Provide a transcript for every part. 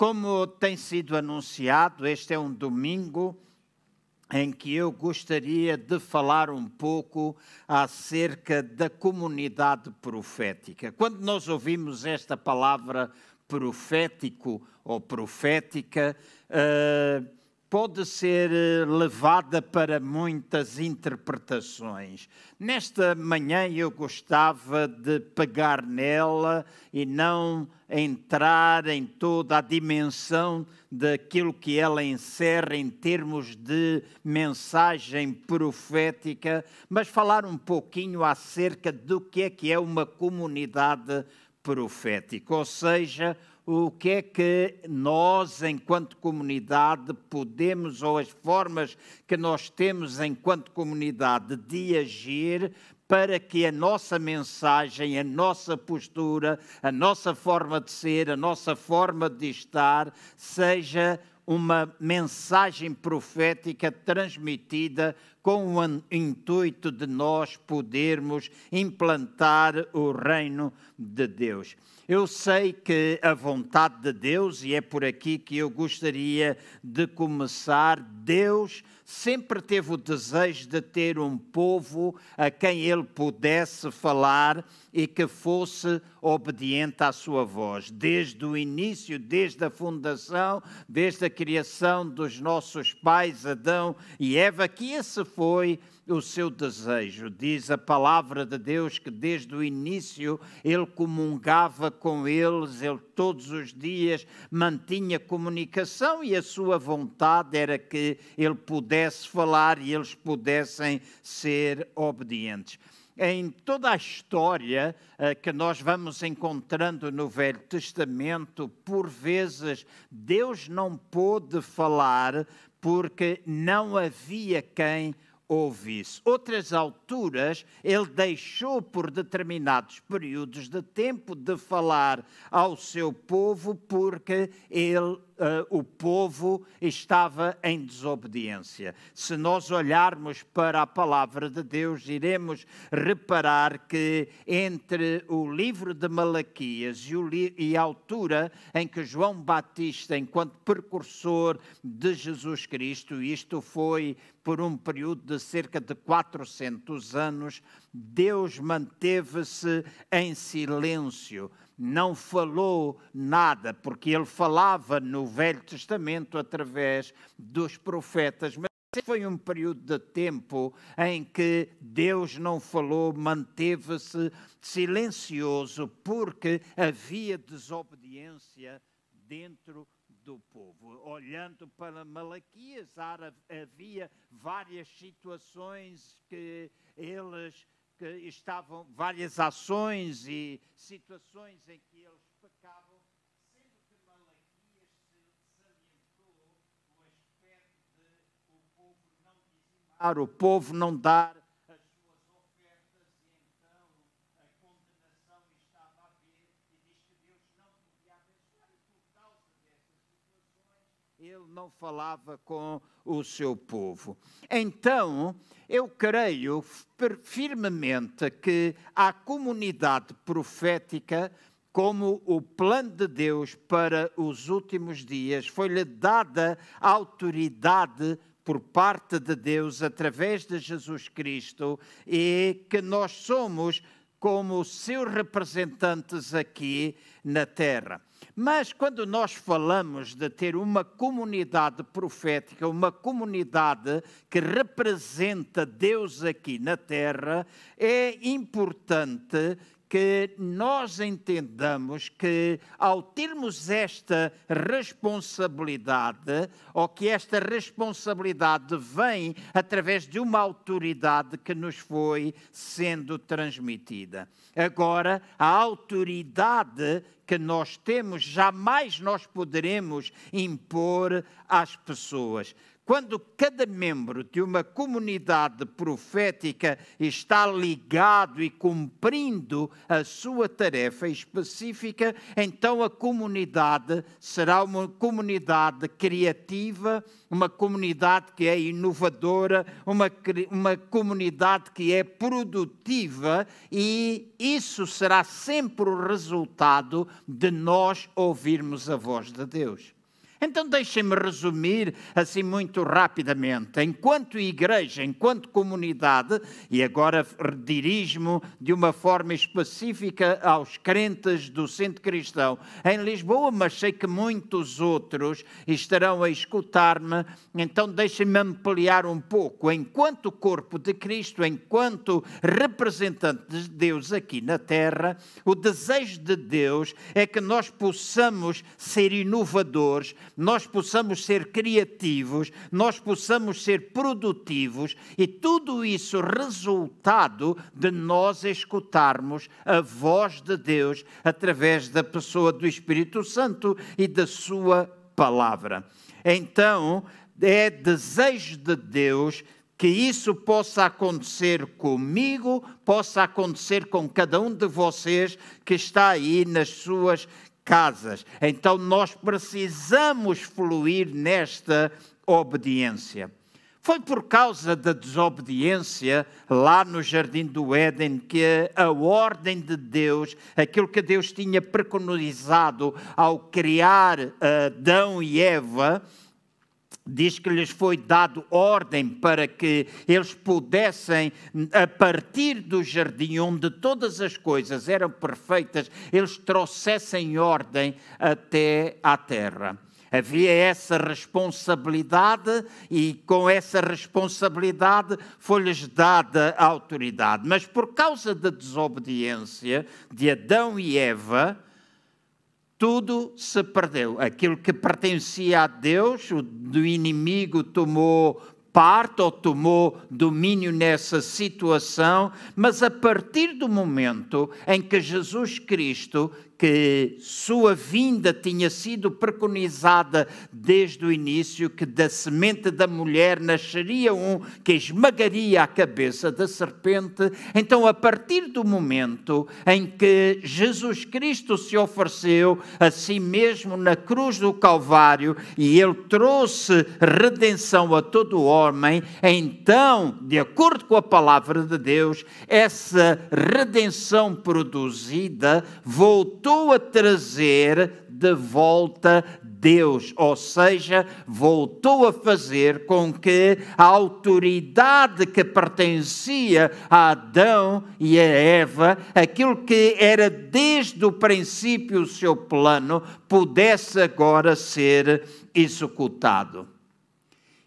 Como tem sido anunciado, este é um domingo em que eu gostaria de falar um pouco acerca da comunidade profética. Quando nós ouvimos esta palavra profético ou profética, uh, pode ser eh, levada para muitas interpretações. Nesta manhã eu gostava de pegar nela e não entrar em toda a dimensão daquilo que ela encerra em termos de mensagem profética, mas falar um pouquinho acerca do que é que é uma comunidade profética, ou seja, o que é que nós, enquanto comunidade, podemos, ou as formas que nós temos enquanto comunidade de agir para que a nossa mensagem, a nossa postura, a nossa forma de ser, a nossa forma de estar seja uma mensagem profética transmitida com o intuito de nós podermos implantar o reino de Deus. Eu sei que a vontade de Deus, e é por aqui que eu gostaria de começar, Deus sempre teve o desejo de ter um povo a quem ele pudesse falar e que fosse obediente à sua voz. Desde o início, desde a fundação, desde a criação dos nossos pais, Adão e Eva, que esse foi o seu desejo. Diz a palavra de Deus que desde o início ele comungava com eles, ele todos os dias mantinha comunicação e a sua vontade era que ele pudesse falar e eles pudessem ser obedientes em toda a história uh, que nós vamos encontrando no Velho Testamento, por vezes Deus não pôde falar porque não havia quem ouvisse. Outras alturas, ele deixou por determinados períodos de tempo de falar ao seu povo, porque ele uh, o povo estava em desobediência. Se nós olharmos para a palavra de Deus, iremos reparar que entre o livro de Malaquias e, li e a altura em que João Batista, enquanto precursor de Jesus Cristo, isto foi por um período de cerca de 400 anos, Deus manteve-se em silêncio não falou nada, porque ele falava no Velho Testamento através dos profetas. Mas foi um período de tempo em que Deus não falou, manteve-se silencioso, porque havia desobediência dentro do povo. Olhando para Malaquias, havia várias situações que eles que estavam várias ações e situações em que eles pecavam, o povo não dar as suas ofertas, e então a condenação estava a ver, e diz que Deus não podia abençoar, e por causa dessas situações, ele não falava com o seu povo. Então, eu creio firmemente que a comunidade profética, como o plano de Deus para os últimos dias, foi-lhe dada autoridade por parte de Deus através de Jesus Cristo e que nós somos como seus representantes aqui na terra. Mas quando nós falamos de ter uma comunidade profética, uma comunidade que representa Deus aqui na terra, é importante que nós entendamos que, ao termos esta responsabilidade, ou que esta responsabilidade vem através de uma autoridade que nos foi sendo transmitida. Agora, a autoridade que nós temos, jamais nós poderemos impor às pessoas. Quando cada membro de uma comunidade profética está ligado e cumprindo a sua tarefa específica, então a comunidade será uma comunidade criativa, uma comunidade que é inovadora, uma, uma comunidade que é produtiva e isso será sempre o resultado de nós ouvirmos a voz de Deus. Então deixem-me resumir assim muito rapidamente. Enquanto igreja, enquanto comunidade, e agora dirijo-me de uma forma específica aos crentes do Centro Cristão em Lisboa, mas sei que muitos outros estarão a escutar-me, então deixem-me ampliar um pouco. Enquanto corpo de Cristo, enquanto representante de Deus aqui na terra, o desejo de Deus é que nós possamos ser inovadores nós possamos ser criativos, nós possamos ser produtivos e tudo isso resultado de nós escutarmos a voz de Deus através da pessoa do Espírito Santo e da sua palavra. Então, é desejo de Deus que isso possa acontecer comigo, possa acontecer com cada um de vocês que está aí nas suas casas. Então nós precisamos fluir nesta obediência. Foi por causa da desobediência lá no jardim do Éden que a ordem de Deus, aquilo que Deus tinha preconizado ao criar Adão e Eva, diz que lhes foi dado ordem para que eles pudessem, a partir do jardim onde todas as coisas eram perfeitas, eles trouxessem ordem até à terra. Havia essa responsabilidade e com essa responsabilidade foi-lhes dada a autoridade. Mas por causa da desobediência de Adão e Eva, tudo se perdeu. Aquilo que pertencia a Deus, o do inimigo tomou parte ou tomou domínio nessa situação, mas a partir do momento em que Jesus Cristo que sua vinda tinha sido preconizada desde o início, que da semente da mulher nasceria um que esmagaria a cabeça da serpente. Então, a partir do momento em que Jesus Cristo se ofereceu a si mesmo na cruz do Calvário e ele trouxe redenção a todo homem, então, de acordo com a palavra de Deus, essa redenção produzida voltou voltou a trazer de volta Deus, ou seja, voltou a fazer com que a autoridade que pertencia a Adão e a Eva, aquilo que era desde o princípio o seu plano, pudesse agora ser executado.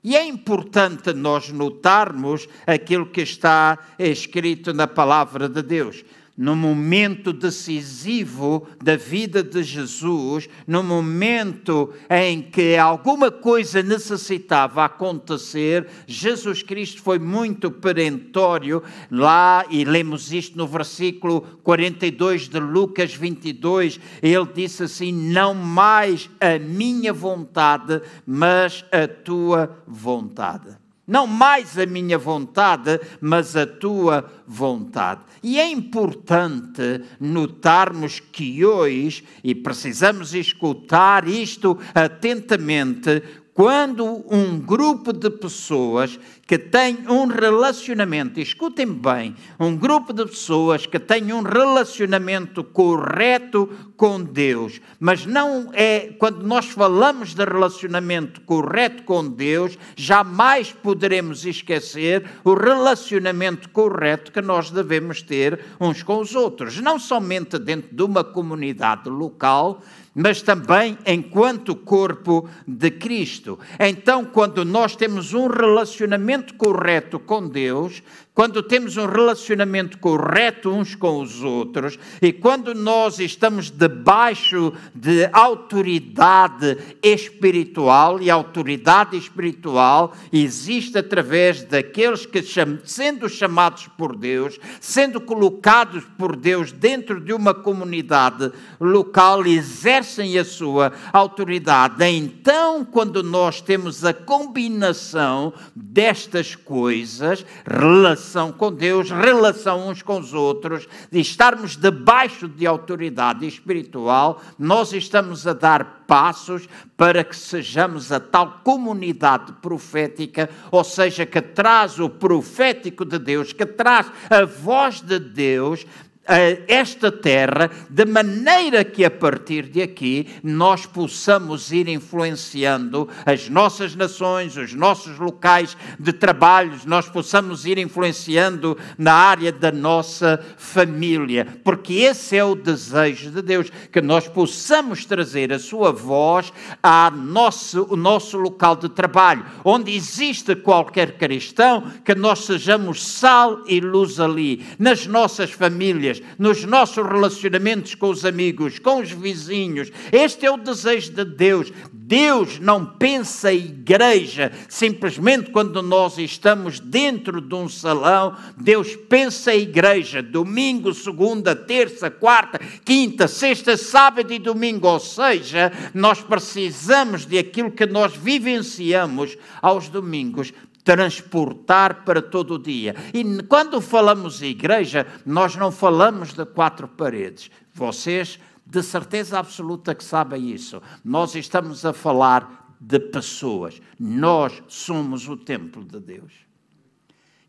E é importante nós notarmos aquilo que está escrito na palavra de Deus no momento decisivo da vida de Jesus, no momento em que alguma coisa necessitava acontecer, Jesus Cristo foi muito perentório lá, e lemos isto no versículo 42 de Lucas 22. Ele disse assim: Não mais a minha vontade, mas a tua vontade. Não mais a minha vontade, mas a tua vontade. E é importante notarmos que hoje, e precisamos escutar isto atentamente, quando um grupo de pessoas que tem um relacionamento, escutem bem, um grupo de pessoas que tem um relacionamento correto com Deus, mas não é, quando nós falamos de relacionamento correto com Deus, jamais poderemos esquecer o relacionamento correto que nós devemos ter uns com os outros, não somente dentro de uma comunidade local, mas também enquanto corpo de Cristo. Então, quando nós temos um relacionamento correto com Deus, quando temos um relacionamento correto uns com os outros e quando nós estamos debaixo de autoridade espiritual, e autoridade espiritual existe através daqueles que, sendo chamados por Deus, sendo colocados por Deus dentro de uma comunidade local, exercem a sua autoridade. Então, quando nós temos a combinação destas coisas, relação relação com Deus, relação uns com os outros, de estarmos debaixo de autoridade espiritual, nós estamos a dar passos para que sejamos a tal comunidade profética, ou seja, que traz o profético de Deus, que traz a voz de Deus esta terra, de maneira que a partir de aqui nós possamos ir influenciando as nossas nações, os nossos locais de trabalho, nós possamos ir influenciando na área da nossa família, porque esse é o desejo de Deus, que nós possamos trazer a sua voz ao nosso, o nosso local de trabalho, onde existe qualquer cristão, que nós sejamos sal e luz ali, nas nossas famílias famílias, nos nossos relacionamentos com os amigos, com os vizinhos. Este é o desejo de Deus. Deus não pensa a igreja simplesmente quando nós estamos dentro de um salão. Deus pensa a igreja domingo, segunda, terça, quarta, quinta, sexta, sábado e domingo. Ou seja, nós precisamos de aquilo que nós vivenciamos aos domingos transportar para todo o dia. E quando falamos igreja, nós não falamos de quatro paredes. Vocês, de certeza absoluta, que sabem isso. Nós estamos a falar de pessoas. Nós somos o templo de Deus.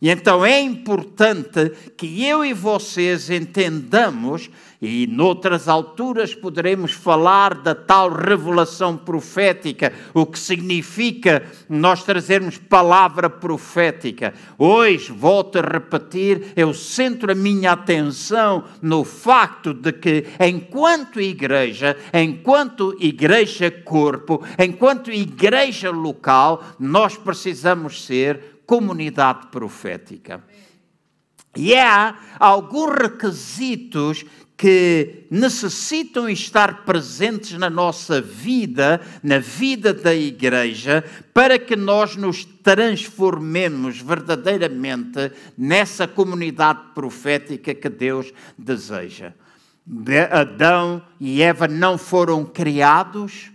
E então é importante que eu e vocês entendamos, e noutras alturas poderemos falar da tal revelação profética, o que significa nós trazermos palavra profética. Hoje, volto a repetir, eu centro a minha atenção no facto de que, enquanto igreja, enquanto igreja corpo, enquanto igreja local, nós precisamos ser comunidade profética. E há alguns requisitos que necessitam estar presentes na nossa vida, na vida da igreja, para que nós nos transformemos verdadeiramente nessa comunidade profética que Deus deseja. Adão e Eva não foram criados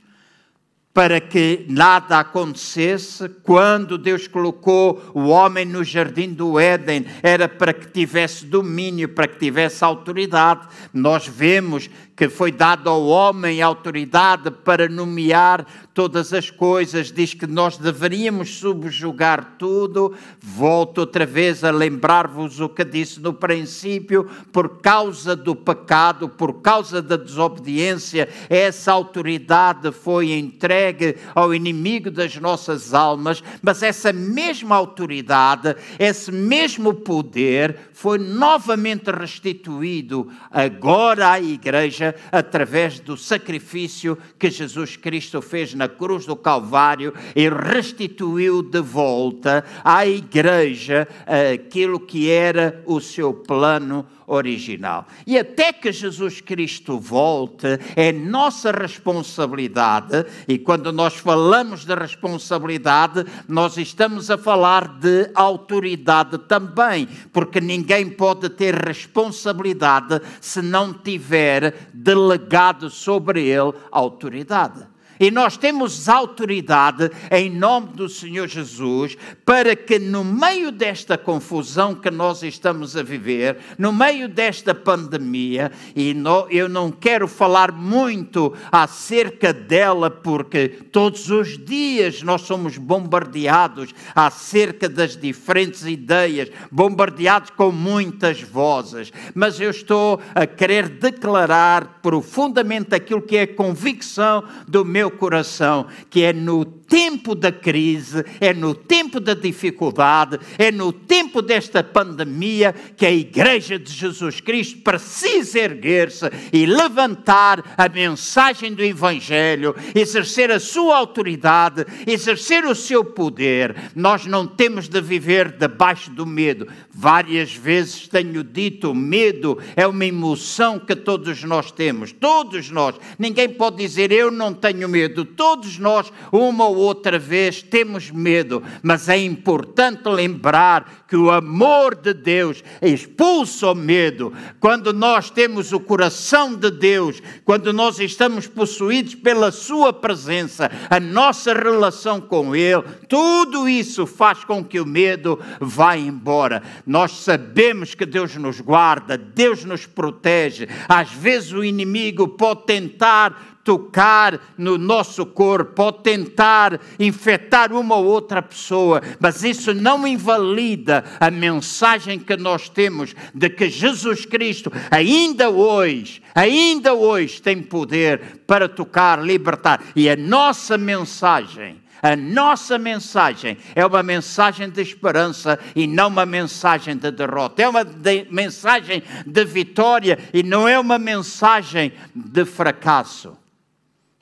para que nada acontecesse. Quando Deus colocou o homem no jardim do Éden, era para que tivesse domínio, para que tivesse autoridade. Nós vemos que foi dado ao homem autoridade para nomear todas as coisas, diz que nós deveríamos subjugar tudo. Volto outra vez a lembrar-vos o que disse no princípio: por causa do pecado, por causa da desobediência, essa autoridade foi entregue ao inimigo das nossas almas, mas essa mesma autoridade, esse mesmo poder foi novamente restituído agora à igreja através do sacrifício que Jesus Cristo fez na cruz do Calvário e restituiu de volta à igreja aquilo que era o seu plano original. E até que Jesus Cristo volte, é nossa responsabilidade, e quando nós falamos de responsabilidade, nós estamos a falar de autoridade também, porque ninguém pode ter responsabilidade se não tiver delegado sobre ele autoridade. E nós temos autoridade em nome do Senhor Jesus para que no meio desta confusão que nós estamos a viver, no meio desta pandemia, e eu não quero falar muito acerca dela porque todos os dias nós somos bombardeados acerca das diferentes ideias, bombardeados com muitas vozes, mas eu estou a querer declarar profundamente aquilo que é a convicção do meu meu coração que é no tempo da crise, é no tempo da dificuldade, é no tempo desta pandemia que a Igreja de Jesus Cristo precisa erguer-se e levantar a mensagem do Evangelho, exercer a sua autoridade, exercer o seu poder. Nós não temos de viver debaixo do medo. Várias vezes tenho dito: medo é uma emoção que todos nós temos, todos nós. Ninguém pode dizer eu não tenho medo. Todos nós, uma ou outra vez temos medo, mas é importante lembrar que o amor de Deus expulsa o medo. Quando nós temos o coração de Deus, quando nós estamos possuídos pela Sua presença, a nossa relação com Ele, tudo isso faz com que o medo vá embora. Nós sabemos que Deus nos guarda, Deus nos protege. Às vezes o inimigo pode tentar tocar no nosso corpo, pode tentar infectar uma ou outra pessoa, mas isso não invalida a mensagem que nós temos de que Jesus Cristo, ainda hoje, ainda hoje, tem poder para tocar, libertar. E a nossa mensagem. A nossa mensagem é uma mensagem de esperança e não uma mensagem de derrota. É uma de, mensagem de vitória e não é uma mensagem de fracasso.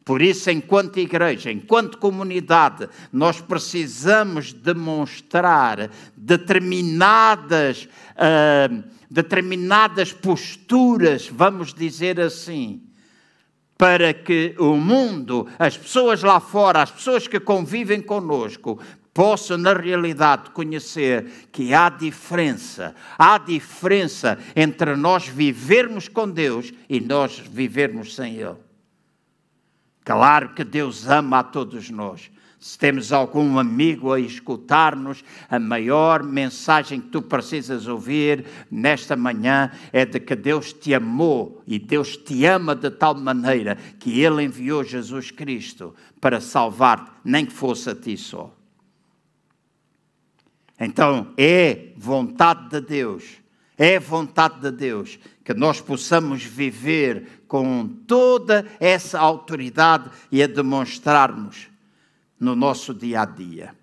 Por isso, enquanto igreja, enquanto comunidade, nós precisamos demonstrar determinadas, uh, determinadas posturas, vamos dizer assim, para que o mundo, as pessoas lá fora, as pessoas que convivem conosco, possam, na realidade, conhecer que há diferença, há diferença entre nós vivermos com Deus e nós vivermos sem Ele. Claro que Deus ama a todos nós. Se temos algum amigo a escutar-nos, a maior mensagem que tu precisas ouvir nesta manhã é de que Deus te amou e Deus te ama de tal maneira que Ele enviou Jesus Cristo para salvar-te, nem que fosse a ti só. Então, é vontade de Deus, é vontade de Deus que nós possamos viver com toda essa autoridade e a demonstrarmos no nosso dia a dia.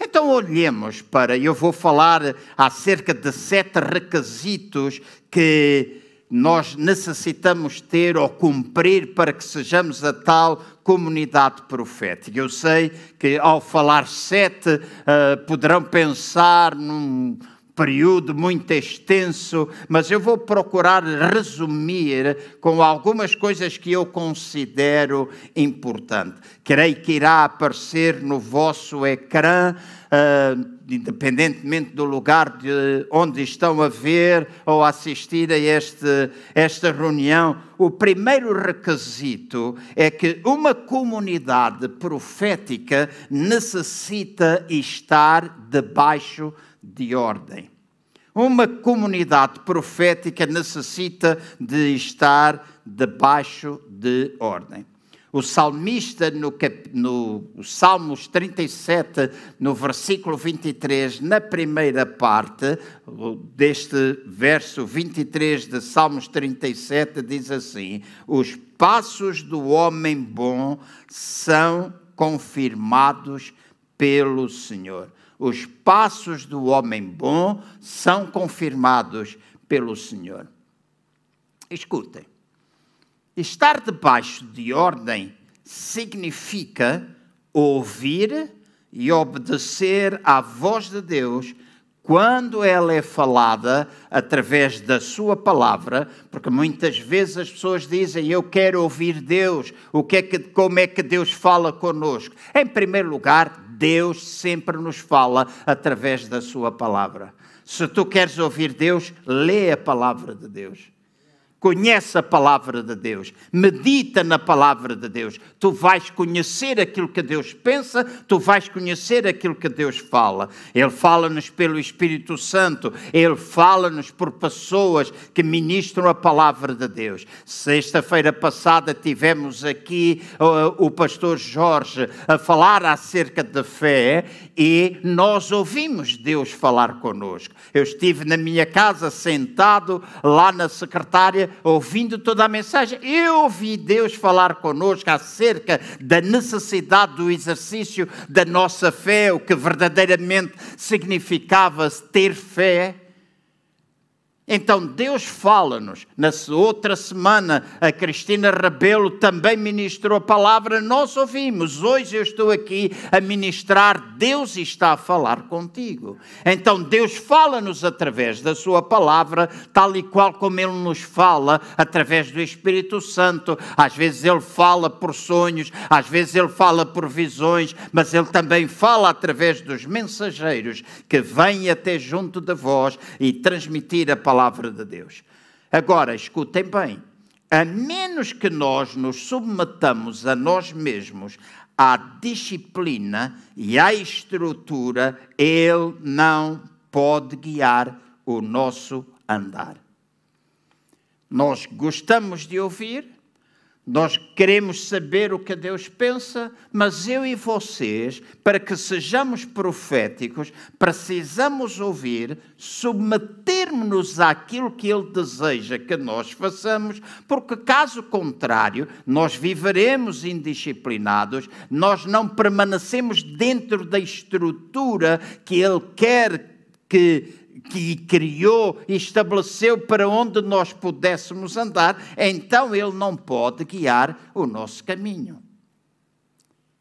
Então olhemos para, eu vou falar acerca de sete requisitos que nós necessitamos ter ou cumprir para que sejamos a tal comunidade profética. Eu sei que ao falar sete uh, poderão pensar num período muito extenso, mas eu vou procurar resumir com algumas coisas que eu considero importantes. Creio que irá aparecer no vosso ecrã. Uh, independentemente do lugar de onde estão a ver ou assistir a este, esta reunião, o primeiro requisito é que uma comunidade profética necessita estar debaixo de ordem. Uma comunidade profética necessita de estar debaixo de ordem. O salmista, no, no Salmos 37, no versículo 23, na primeira parte deste verso 23 de Salmos 37, diz assim: Os passos do homem bom são confirmados pelo Senhor os passos do homem bom são confirmados pelo Senhor. Escutem, estar debaixo de ordem significa ouvir e obedecer à voz de Deus quando ela é falada através da sua palavra, porque muitas vezes as pessoas dizem eu quero ouvir Deus, o que é que, como é que Deus fala conosco? Em primeiro lugar, Deus sempre nos fala através da Sua palavra. Se tu queres ouvir Deus, lê a palavra de Deus. Conhece a palavra de Deus, medita na palavra de Deus. Tu vais conhecer aquilo que Deus pensa, tu vais conhecer aquilo que Deus fala. Ele fala-nos pelo Espírito Santo, ele fala-nos por pessoas que ministram a palavra de Deus. Sexta-feira passada tivemos aqui uh, o pastor Jorge a falar acerca da fé e nós ouvimos Deus falar conosco. Eu estive na minha casa sentado lá na secretária ouvindo toda a mensagem, eu ouvi Deus falar conosco acerca da necessidade do exercício da nossa fé, o que verdadeiramente significava ter fé. Então Deus fala-nos. Na outra semana, a Cristina Rebelo também ministrou a palavra, nós ouvimos. Hoje eu estou aqui a ministrar, Deus está a falar contigo. Então Deus fala-nos através da Sua palavra, tal e qual como Ele nos fala através do Espírito Santo. Às vezes Ele fala por sonhos, às vezes Ele fala por visões, mas Ele também fala através dos mensageiros que vêm até junto de vós e transmitir a palavra palavra de Deus. Agora, escutem bem: a menos que nós nos submetamos a nós mesmos à disciplina e à estrutura, Ele não pode guiar o nosso andar. Nós gostamos de ouvir, nós queremos saber o que Deus pensa, mas eu e vocês, para que sejamos proféticos, precisamos ouvir, submetermos-nos àquilo que Ele deseja que nós façamos, porque caso contrário, nós viveremos indisciplinados, nós não permanecemos dentro da estrutura que Ele quer que que criou e estabeleceu para onde nós pudéssemos andar, então Ele não pode guiar o nosso caminho.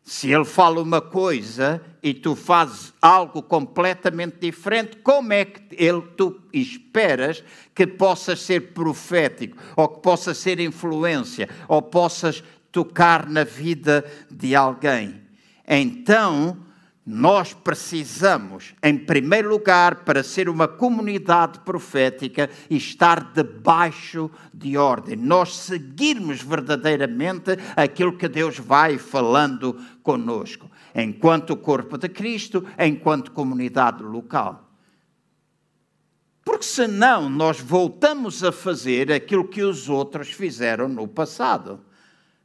Se Ele fala uma coisa e tu fazes algo completamente diferente, como é que ele, tu esperas que possas ser profético, ou que possas ser influência, ou possas tocar na vida de alguém? Então, nós precisamos, em primeiro lugar, para ser uma comunidade profética, estar debaixo de ordem. Nós seguirmos verdadeiramente aquilo que Deus vai falando conosco, enquanto corpo de Cristo, enquanto comunidade local. Porque senão nós voltamos a fazer aquilo que os outros fizeram no passado.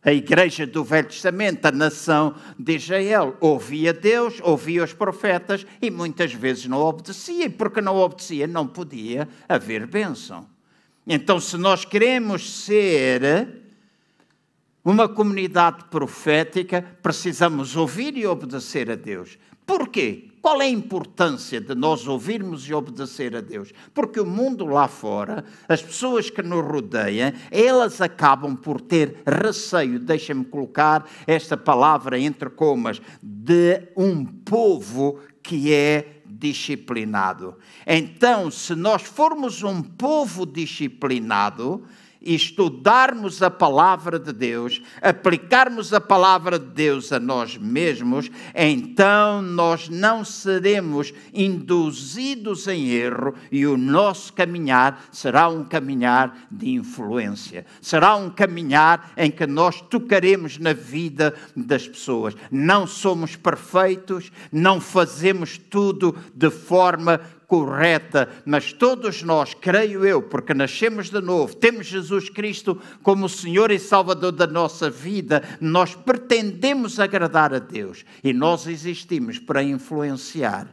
A igreja do Velho Testamento, a nação de Israel, ouvia Deus, ouvia os profetas e muitas vezes não obedecia, e porque não obedecia não podia haver bênção. Então, se nós queremos ser uma comunidade profética, precisamos ouvir e obedecer a Deus. Porquê? Qual é a importância de nós ouvirmos e obedecer a Deus? Porque o mundo lá fora, as pessoas que nos rodeiam, elas acabam por ter receio, deixem-me colocar esta palavra entre comas, de um povo que é disciplinado. Então, se nós formos um povo disciplinado, estudarmos a palavra de Deus, aplicarmos a palavra de Deus a nós mesmos, então nós não seremos induzidos em erro e o nosso caminhar será um caminhar de influência. Será um caminhar em que nós tocaremos na vida das pessoas. Não somos perfeitos, não fazemos tudo de forma correta, mas todos nós, creio eu, porque nascemos de novo, temos Jesus Cristo como Senhor e Salvador da nossa vida, nós pretendemos agradar a Deus e nós existimos para influenciar.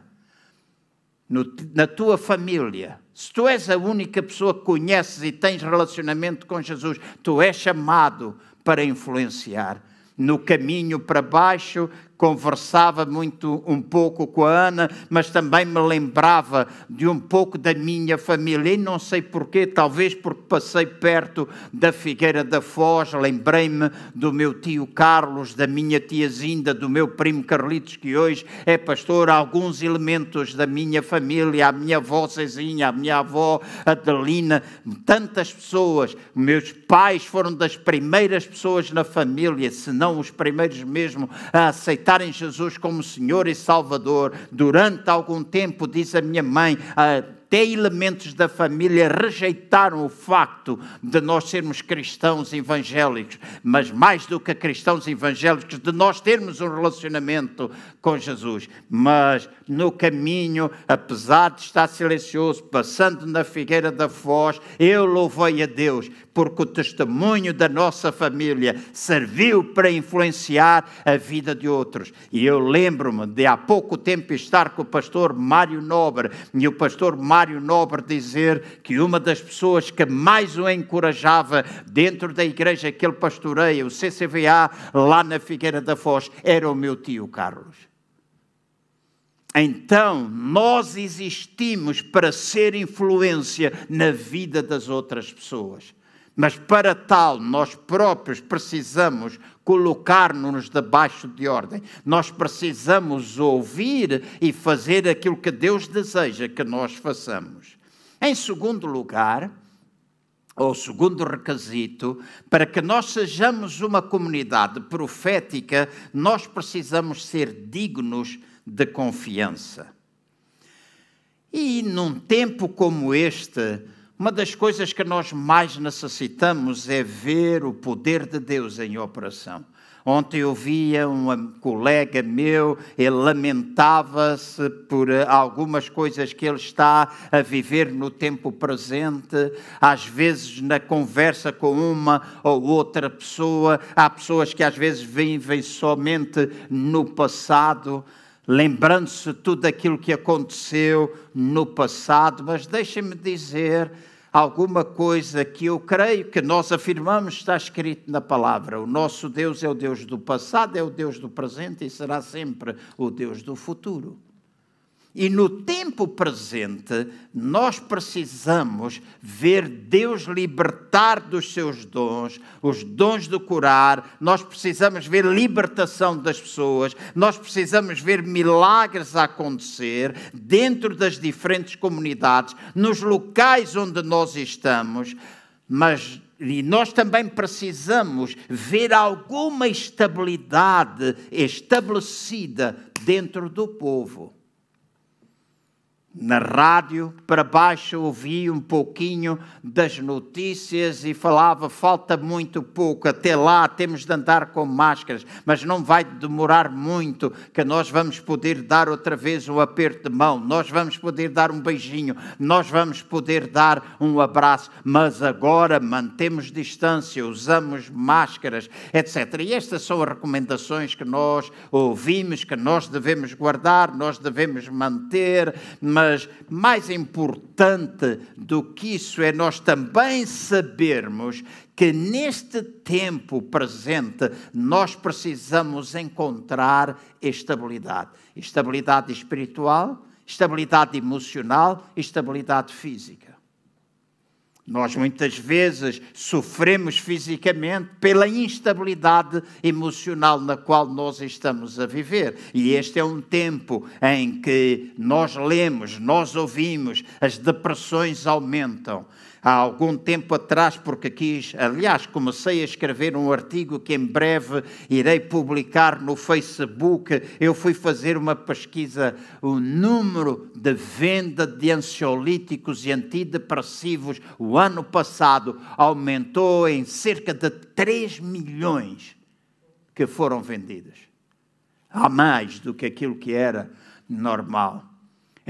No, na tua família, se tu és a única pessoa que conheces e tens relacionamento com Jesus, tu és chamado para influenciar. No caminho para baixo, conversava muito um pouco com a Ana, mas também me lembrava de um pouco da minha família. E não sei porquê, talvez porque passei perto da Figueira da Foz, lembrei-me do meu tio Carlos, da minha tia Zinda, do meu primo Carlitos, que hoje é pastor, alguns elementos da minha família, a minha avó Cezinha, a minha avó Adelina, tantas pessoas. Meus pais foram das primeiras pessoas na família, se não os primeiros mesmo, a aceitar aceitarem Jesus como Senhor e Salvador, durante algum tempo, diz a minha mãe, até elementos da família rejeitaram o facto de nós sermos cristãos evangélicos, mas mais do que cristãos evangélicos, de nós termos um relacionamento com Jesus. Mas no caminho, apesar de estar silencioso, passando na figueira da Foz, eu louvei a Deus, porque o testemunho da nossa família serviu para influenciar a vida de outros. E eu lembro-me de há pouco tempo estar com o pastor Mário Nobre e o pastor Mário Nobre dizer que uma das pessoas que mais o encorajava dentro da igreja que ele pastoreia, o CCVA, lá na Figueira da Foz, era o meu tio Carlos. Então, nós existimos para ser influência na vida das outras pessoas. Mas para tal, nós próprios precisamos colocar-nos debaixo de ordem. Nós precisamos ouvir e fazer aquilo que Deus deseja que nós façamos. Em segundo lugar, ou segundo requisito, para que nós sejamos uma comunidade profética, nós precisamos ser dignos de confiança. E num tempo como este, uma das coisas que nós mais necessitamos é ver o poder de Deus em operação. Ontem eu via um colega meu, ele lamentava-se por algumas coisas que ele está a viver no tempo presente. Às vezes, na conversa com uma ou outra pessoa, há pessoas que às vezes vivem somente no passado lembrando-se tudo aquilo que aconteceu no passado, mas deixem-me dizer alguma coisa que eu creio que nós afirmamos está escrito na palavra. O nosso Deus é o Deus do passado, é o Deus do presente e será sempre o Deus do futuro. E no tempo presente, nós precisamos ver Deus libertar dos seus dons, os dons de curar, nós precisamos ver libertação das pessoas, nós precisamos ver milagres acontecer dentro das diferentes comunidades, nos locais onde nós estamos, mas e nós também precisamos ver alguma estabilidade estabelecida dentro do povo na rádio, para baixo ouvi um pouquinho das notícias e falava falta muito pouco, até lá temos de andar com máscaras, mas não vai demorar muito que nós vamos poder dar outra vez um aperto de mão, nós vamos poder dar um beijinho, nós vamos poder dar um abraço, mas agora mantemos distância, usamos máscaras, etc. E estas são as recomendações que nós ouvimos, que nós devemos guardar, nós devemos manter, mas mas mais importante do que isso é nós também sabermos que neste tempo presente nós precisamos encontrar estabilidade. Estabilidade espiritual, estabilidade emocional, estabilidade física. Nós muitas vezes sofremos fisicamente pela instabilidade emocional na qual nós estamos a viver. E este é um tempo em que nós lemos, nós ouvimos, as depressões aumentam há algum tempo atrás, porque quis, aliás, comecei a escrever um artigo que em breve irei publicar no Facebook. Eu fui fazer uma pesquisa, o número de venda de ansiolíticos e antidepressivos o ano passado aumentou em cerca de 3 milhões que foram vendidos. Há mais do que aquilo que era normal.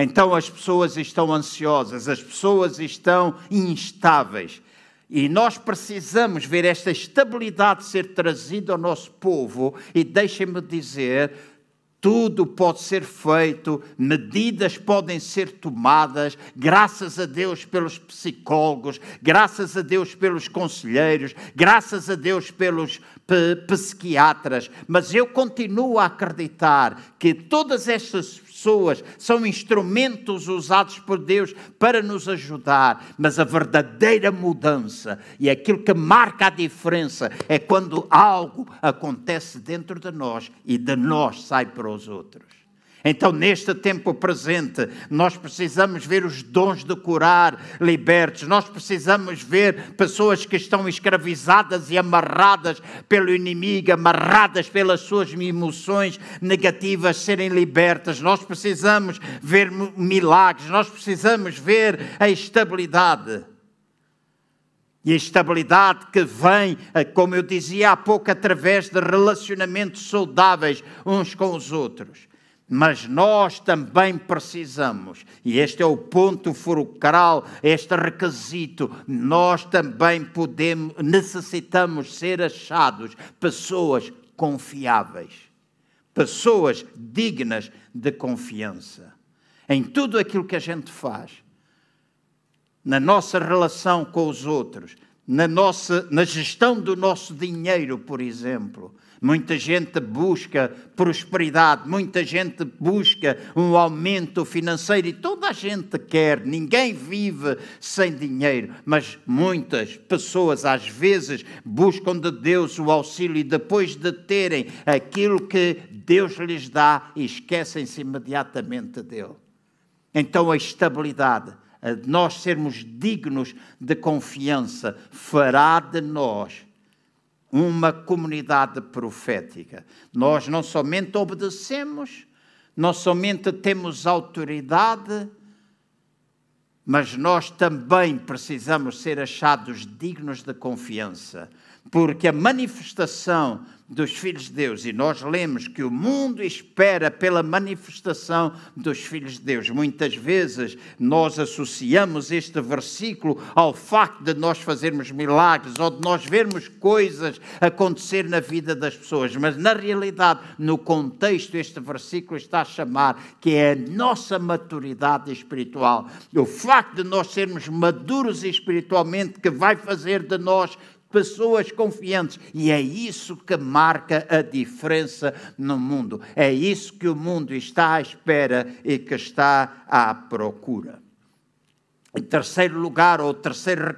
Então as pessoas estão ansiosas, as pessoas estão instáveis. E nós precisamos ver esta estabilidade ser trazida ao nosso povo. E deixem-me dizer: tudo pode ser feito, medidas podem ser tomadas, graças a Deus pelos psicólogos, graças a Deus pelos conselheiros, graças a Deus pelos psiquiatras. Mas eu continuo a acreditar que todas estas pessoas, são instrumentos usados por Deus para nos ajudar, mas a verdadeira mudança e aquilo que marca a diferença é quando algo acontece dentro de nós e de nós sai para os outros. Então, neste tempo presente, nós precisamos ver os dons de curar libertos, nós precisamos ver pessoas que estão escravizadas e amarradas pelo inimigo, amarradas pelas suas emoções negativas serem libertas, nós precisamos ver milagres, nós precisamos ver a estabilidade. E a estabilidade que vem, eh, como eu dizia há pouco, através de relacionamentos saudáveis uns com os outros. Mas nós também precisamos, e este é o ponto fulcral, este requisito, nós também podemos, necessitamos ser achados pessoas confiáveis, pessoas dignas de confiança. Em tudo aquilo que a gente faz, na nossa relação com os outros, na, nossa, na gestão do nosso dinheiro, por exemplo, Muita gente busca prosperidade, muita gente busca um aumento financeiro e toda a gente quer, ninguém vive sem dinheiro, mas muitas pessoas às vezes buscam de Deus o auxílio e depois de terem aquilo que Deus lhes dá, esquecem-se imediatamente dele. Então a estabilidade, a nós sermos dignos de confiança, fará de nós uma comunidade profética. Nós não somente obedecemos, não somente temos autoridade, mas nós também precisamos ser achados dignos de confiança, porque a manifestação dos filhos de Deus, e nós lemos que o mundo espera pela manifestação dos filhos de Deus. Muitas vezes nós associamos este versículo ao facto de nós fazermos milagres ou de nós vermos coisas acontecer na vida das pessoas, mas na realidade, no contexto, este versículo está a chamar que é a nossa maturidade espiritual. O facto de nós sermos maduros espiritualmente que vai fazer de nós pessoas confiantes. E é isso que marca a diferença no mundo. É isso que o mundo está à espera e que está à procura. Em terceiro lugar, ou terceiro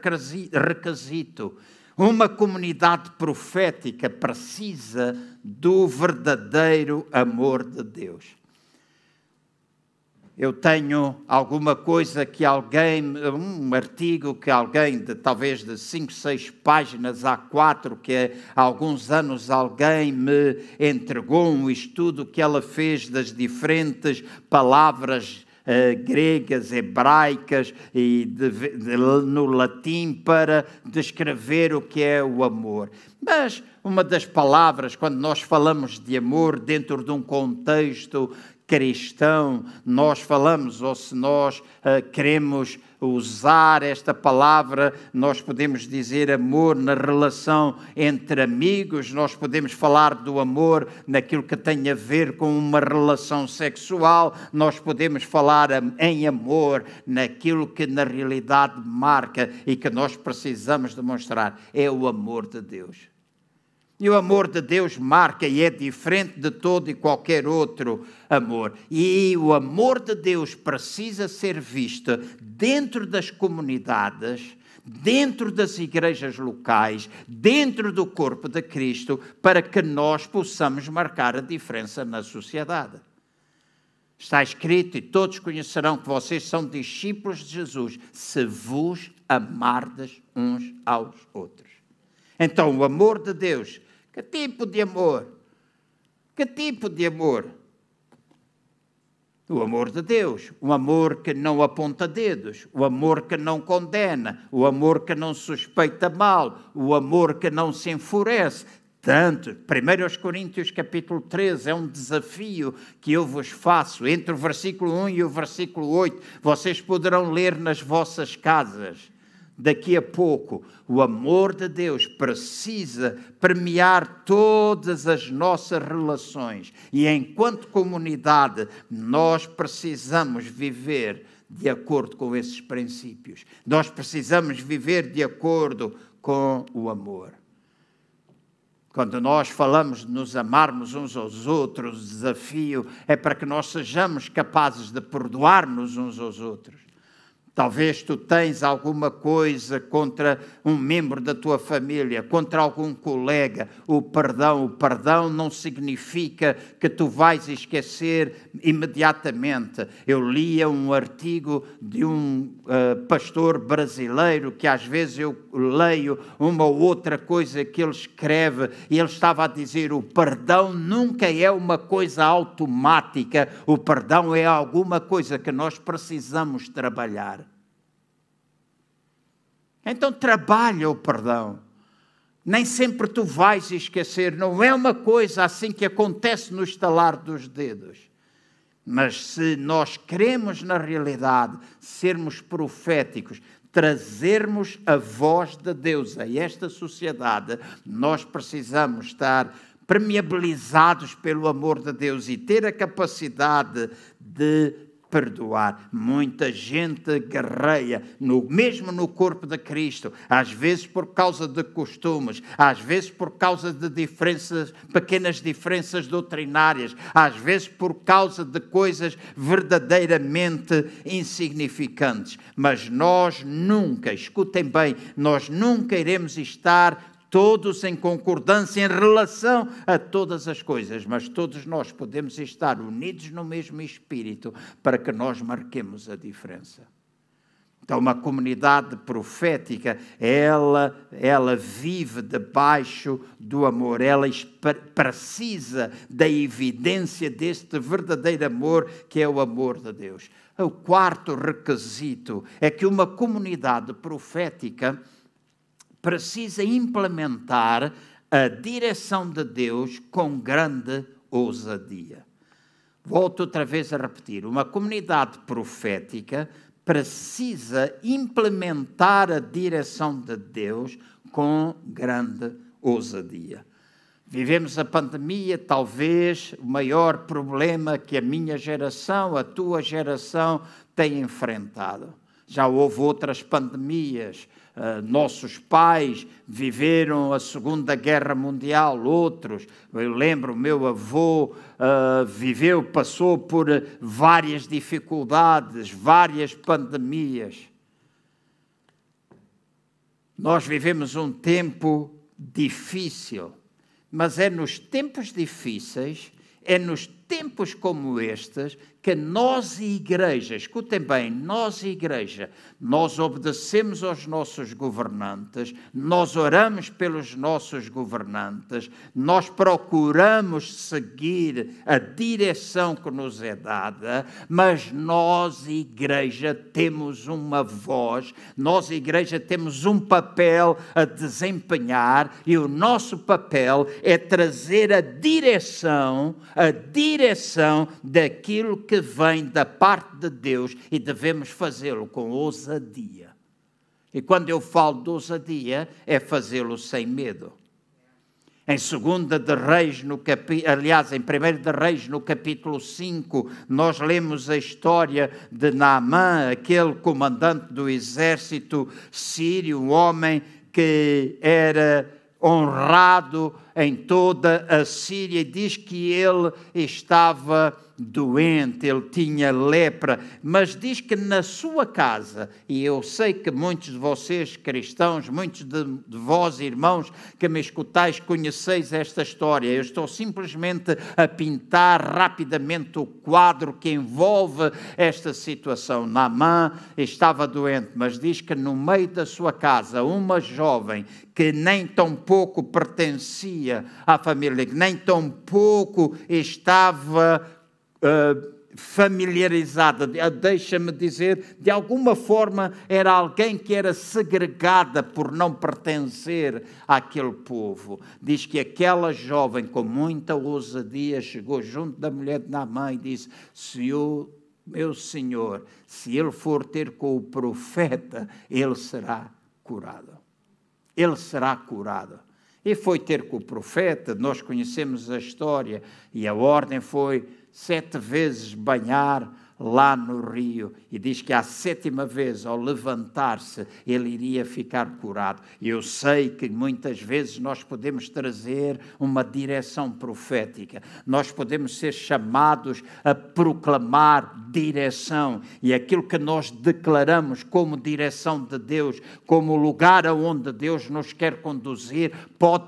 requisito, uma comunidade profética precisa do verdadeiro amor de Deus eu tenho alguma coisa que alguém, um artigo que alguém, de, talvez de 5, 6 páginas a 4, que há alguns anos alguém me entregou um estudo que ela fez das diferentes palavras uh, gregas, hebraicas e de, de, no latim para descrever o que é o amor. Mas uma das palavras, quando nós falamos de amor dentro de um contexto cristão nós falamos, ou se nós uh, queremos usar esta palavra, nós podemos dizer amor na relação entre amigos, nós podemos falar do amor naquilo que tem a ver com uma relação sexual, nós podemos falar em amor naquilo que na realidade marca e que nós precisamos demonstrar é o amor de Deus. E o amor de Deus marca e é diferente de todo e qualquer outro amor. E o amor de Deus precisa ser visto dentro das comunidades, dentro das igrejas locais, dentro do corpo de Cristo, para que nós possamos marcar a diferença na sociedade. Está escrito, e todos conhecerão que vocês são discípulos de Jesus, se vos amardes uns aos outros. Então, o amor de Deus que tipo de amor? Que tipo de amor? O amor de Deus, o amor que não aponta dedos, o amor que não condena, o amor que não suspeita mal, o amor que não se enfurece. Tanto, 1 Coríntios capítulo 13 é um desafio que eu vos faço, entre o versículo 1 e o versículo 8, vocês poderão ler nas vossas casas daqui a pouco, o amor de Deus precisa permear todas as nossas relações e, enquanto comunidade, nós precisamos viver de acordo com esses princípios. Nós precisamos viver de acordo com o amor. Quando nós falamos de nos amarmos uns aos outros, o desafio é para que nós sejamos capazes de perdoar-nos uns aos outros Talvez tu tens alguma coisa contra um membro da tua família, contra algum colega. O perdão, o perdão não significa que tu vais esquecer imediatamente. Eu lia um artigo de um uh, pastor brasileiro que às vezes eu leio uma ou outra coisa que ele escreve e ele estava a dizer: o perdão nunca é uma coisa automática, o perdão é alguma coisa que nós precisamos trabalhar. Então trabalha o perdão. Nem sempre tu vais esquecer, não é uma coisa assim que acontece no estalar dos dedos. Mas se nós queremos, na realidade, sermos proféticos, trazermos a voz de Deus a esta sociedade, nós precisamos estar permeabilizados pelo amor de Deus e ter a capacidade de perdoar. Muita gente guerreia, no, mesmo no corpo de Cristo, às vezes por causa de costumes, às vezes por causa de diferenças, pequenas diferenças doutrinárias, às vezes por causa de coisas verdadeiramente insignificantes. Mas nós nunca, escutem bem, nós nunca iremos estar todos em concordância em relação a todas as coisas, mas todos nós podemos estar unidos no mesmo espírito para que nós marquemos a diferença. Então, uma comunidade profética, ela, ela vive debaixo do amor, ela precisa da evidência deste verdadeiro amor que é o amor de Deus. O quarto requisito é que uma comunidade profética precisa implementar a direção de Deus com grande ousadia. Volto outra vez a repetir: uma comunidade profética precisa implementar a direção de Deus com grande ousadia. Vivemos a pandemia, talvez o maior problema que a minha geração, a tua geração tem enfrentado. Já houve outras pandemias, Uh, nossos pais viveram a Segunda Guerra Mundial, outros. Eu lembro, meu avô uh, viveu, passou por várias dificuldades, várias pandemias. Nós vivemos um tempo difícil, mas é nos tempos difíceis, é nos tempos como estes que nós, igreja, escutem bem, nós, igreja, nós obedecemos aos nossos governantes, nós oramos pelos nossos governantes, nós procuramos seguir a direção que nos é dada, mas nós, igreja, temos uma voz, nós, igreja, temos um papel a desempenhar e o nosso papel é trazer a direção, a direção daquilo que vem da parte de Deus e devemos fazê-lo com ousadia. E quando eu falo de ousadia, é fazê-lo sem medo. Em 2 de Reis, no capi... aliás, em 1 de Reis, no capítulo 5, nós lemos a história de Naamã, aquele comandante do exército sírio, um homem que era honrado em toda a Síria, diz que ele estava doente, ele tinha lepra, mas diz que na sua casa, e eu sei que muitos de vocês cristãos, muitos de, de vós irmãos que me escutais, conheceis esta história. Eu estou simplesmente a pintar rapidamente o quadro que envolve esta situação. Naamã estava doente, mas diz que no meio da sua casa, uma jovem que nem tão pouco pertencia à família, nem tão pouco estava uh, familiarizada, deixa-me dizer, de alguma forma era alguém que era segregada por não pertencer àquele povo. Diz que aquela jovem, com muita ousadia, chegou junto da mulher de Naamã e disse: Senhor, meu senhor, se ele for ter com o profeta, ele será curado. Ele será curado. E foi ter com o profeta, nós conhecemos a história, e a ordem foi sete vezes banhar lá no rio e diz que à sétima vez, ao levantar-se, ele iria ficar curado. Eu sei que muitas vezes nós podemos trazer uma direção profética, nós podemos ser chamados a proclamar direção. E aquilo que nós declaramos como direção de Deus, como lugar aonde Deus nos quer conduzir, pode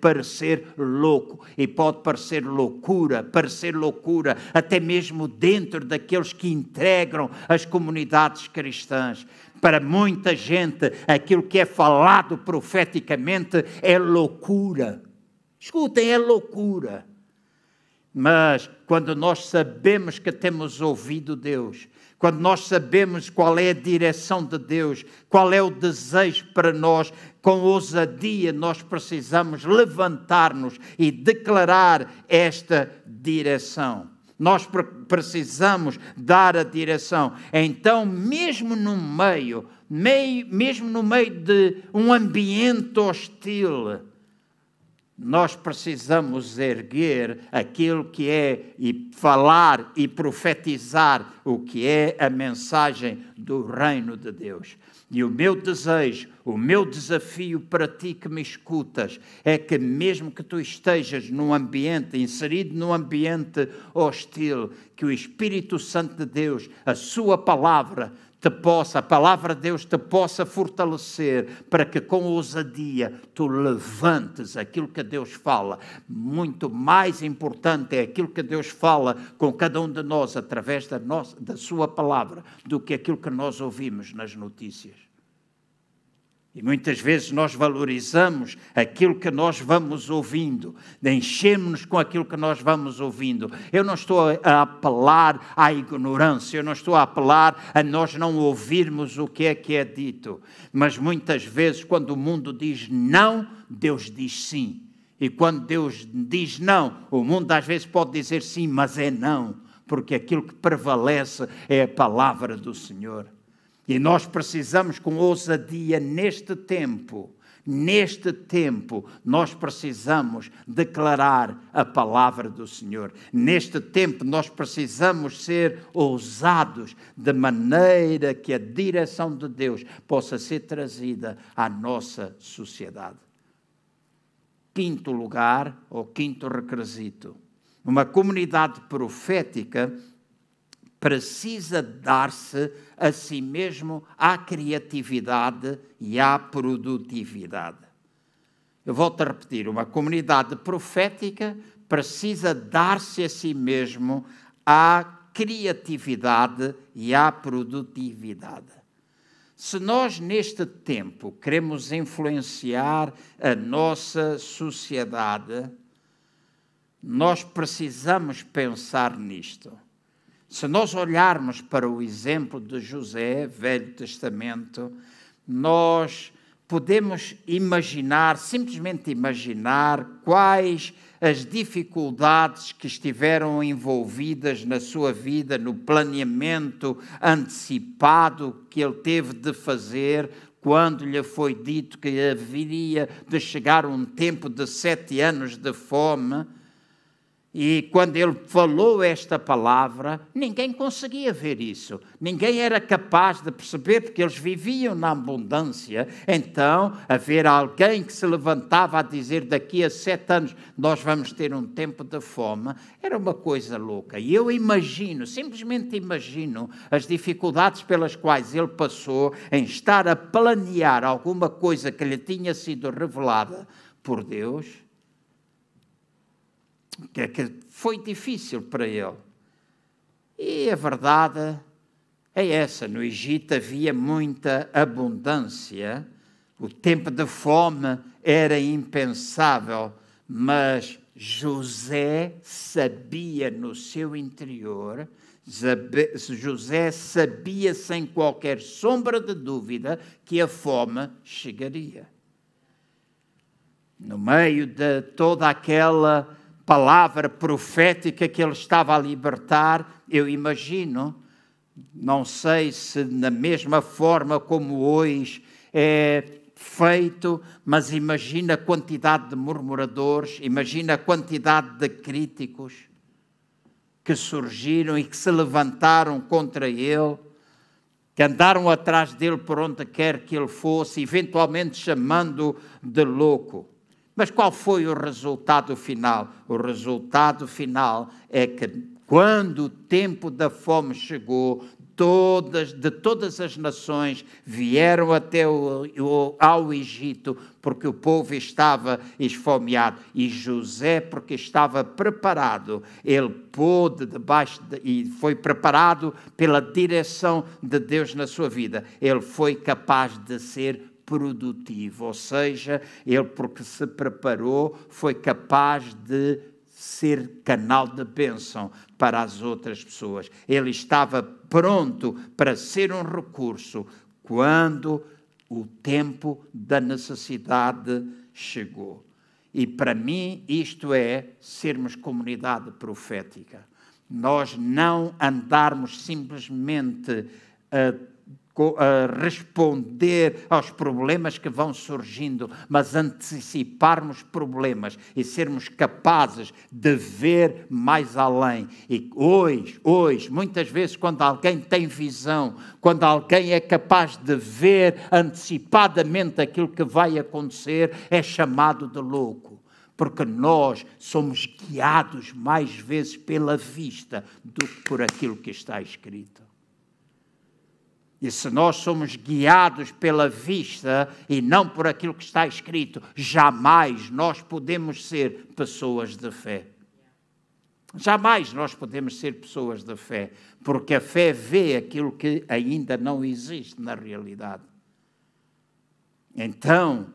parecer louco. E pode parecer loucura, parecer loucura, até mesmo dentro daquele que integram as comunidades cristãs. Para muita gente, aquilo que é falado profeticamente é loucura. Escutem, é loucura. Mas quando nós sabemos que temos ouvido Deus, quando nós sabemos qual é a direção de Deus, qual é o desejo para nós, com ousadia nós precisamos levantar-nos e declarar esta direção. Nós precisamos dar a direção. Então, mesmo no meio, meio mesmo no meio de um ambiente hostil, nós precisamos erguer aquilo que é e falar e profetizar o que é a mensagem do reino de Deus. E o meu desejo, o meu desafio para ti que me escutas, é que mesmo que tu estejas num ambiente, inserido num ambiente hostil, que o Espírito Santo de Deus, a sua palavra, te possa, a palavra de Deus te possa fortalecer para que com ousadia tu levantes aquilo que Deus fala. Muito mais importante é aquilo que Deus fala com cada um de nós através da, nossa, da sua palavra do que aquilo que nós ouvimos nas notícias. E muitas vezes nós valorizamos aquilo que nós vamos ouvindo, enchemos-nos com aquilo que nós vamos ouvindo. Eu não estou a apelar à ignorância, eu não estou a apelar a nós não ouvirmos o que é que é dito. Mas muitas vezes, quando o mundo diz não, Deus diz sim. E quando Deus diz não, o mundo às vezes pode dizer sim, mas é não, porque aquilo que prevalece é a palavra do Senhor. E nós precisamos, com ousadia, neste tempo, neste tempo, nós precisamos declarar a palavra do Senhor. Neste tempo, nós precisamos ser ousados, de maneira que a direção de Deus possa ser trazida à nossa sociedade. Quinto lugar, ou quinto requisito, uma comunidade profética precisa dar-se a si mesmo à criatividade e à produtividade. Eu volto a repetir: uma comunidade profética precisa dar-se a si mesmo à criatividade e à produtividade. Se nós, neste tempo, queremos influenciar a nossa sociedade, nós precisamos pensar nisto. Se nós olharmos para o exemplo de José, Velho Testamento, nós podemos imaginar, simplesmente imaginar, quais as dificuldades que estiveram envolvidas na sua vida, no planeamento antecipado que ele teve de fazer quando lhe foi dito que haveria de chegar um tempo de sete anos de fome e quando ele falou esta palavra, ninguém conseguia ver isso. Ninguém era capaz de perceber, porque eles viviam na abundância. Então, haver alguém que se levantava a dizer daqui a sete anos nós vamos ter um tempo de fome, era uma coisa louca. E eu imagino, simplesmente imagino, as dificuldades pelas quais ele passou em estar a planear alguma coisa que lhe tinha sido revelada por Deus que, foi difícil para ele. E a verdade é essa: no Egito havia muita abundância, o tempo de fome era impensável, mas José sabia no seu interior, José sabia sem qualquer sombra de dúvida que a fome chegaria. No meio de toda aquela palavra profética que ele estava a libertar, eu imagino, não sei se na mesma forma como hoje é feito, mas imagina a quantidade de murmuradores, imagina a quantidade de críticos que surgiram e que se levantaram contra ele, que andaram atrás dele por onde quer que ele fosse, eventualmente chamando de louco. Mas qual foi o resultado final? O resultado final é que, quando o tempo da fome chegou, todas, de todas as nações vieram até o, o, ao Egito, porque o povo estava esfomeado. E José, porque estava preparado, ele pôde debaixo de, e foi preparado pela direção de Deus na sua vida. Ele foi capaz de ser produtivo, ou seja, ele, porque se preparou, foi capaz de ser canal de bênção para as outras pessoas. Ele estava pronto para ser um recurso quando o tempo da necessidade chegou. E para mim, isto é sermos comunidade profética. nós não andarmos simplesmente a responder aos problemas que vão surgindo, mas anteciparmos problemas e sermos capazes de ver mais além. E hoje, hoje, muitas vezes, quando alguém tem visão, quando alguém é capaz de ver antecipadamente aquilo que vai acontecer, é chamado de louco porque nós somos guiados mais vezes pela vista do que por aquilo que está escrito. E se nós somos guiados pela vista e não por aquilo que está escrito, jamais nós podemos ser pessoas de fé. Jamais nós podemos ser pessoas de fé, porque a fé vê aquilo que ainda não existe na realidade. Então,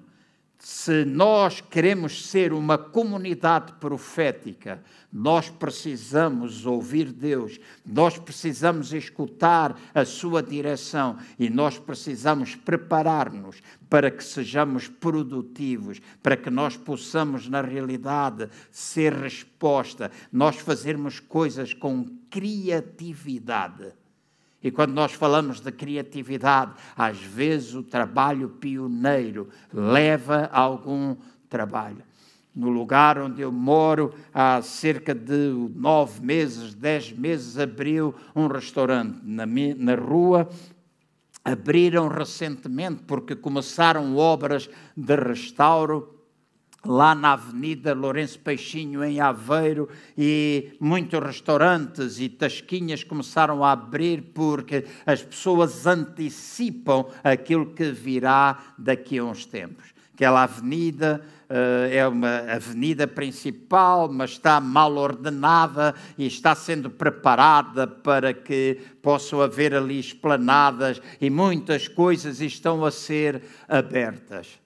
se nós queremos ser uma comunidade profética, nós precisamos ouvir Deus, nós precisamos escutar a Sua direção e nós precisamos preparar-nos para que sejamos produtivos, para que nós possamos, na realidade, ser resposta, nós fazermos coisas com criatividade. E quando nós falamos de criatividade, às vezes o trabalho pioneiro leva a algum trabalho. No lugar onde eu moro, há cerca de nove meses, dez meses, abriu um restaurante na, na rua abriram recentemente porque começaram obras de restauro lá na Avenida Lourenço Peixinho, em Aveiro, e muitos restaurantes e tasquinhas começaram a abrir porque as pessoas antecipam aquilo que virá daqui a uns tempos. Aquela avenida uh, é uma avenida principal, mas está mal ordenada e está sendo preparada para que possam haver ali esplanadas e muitas coisas estão a ser abertas.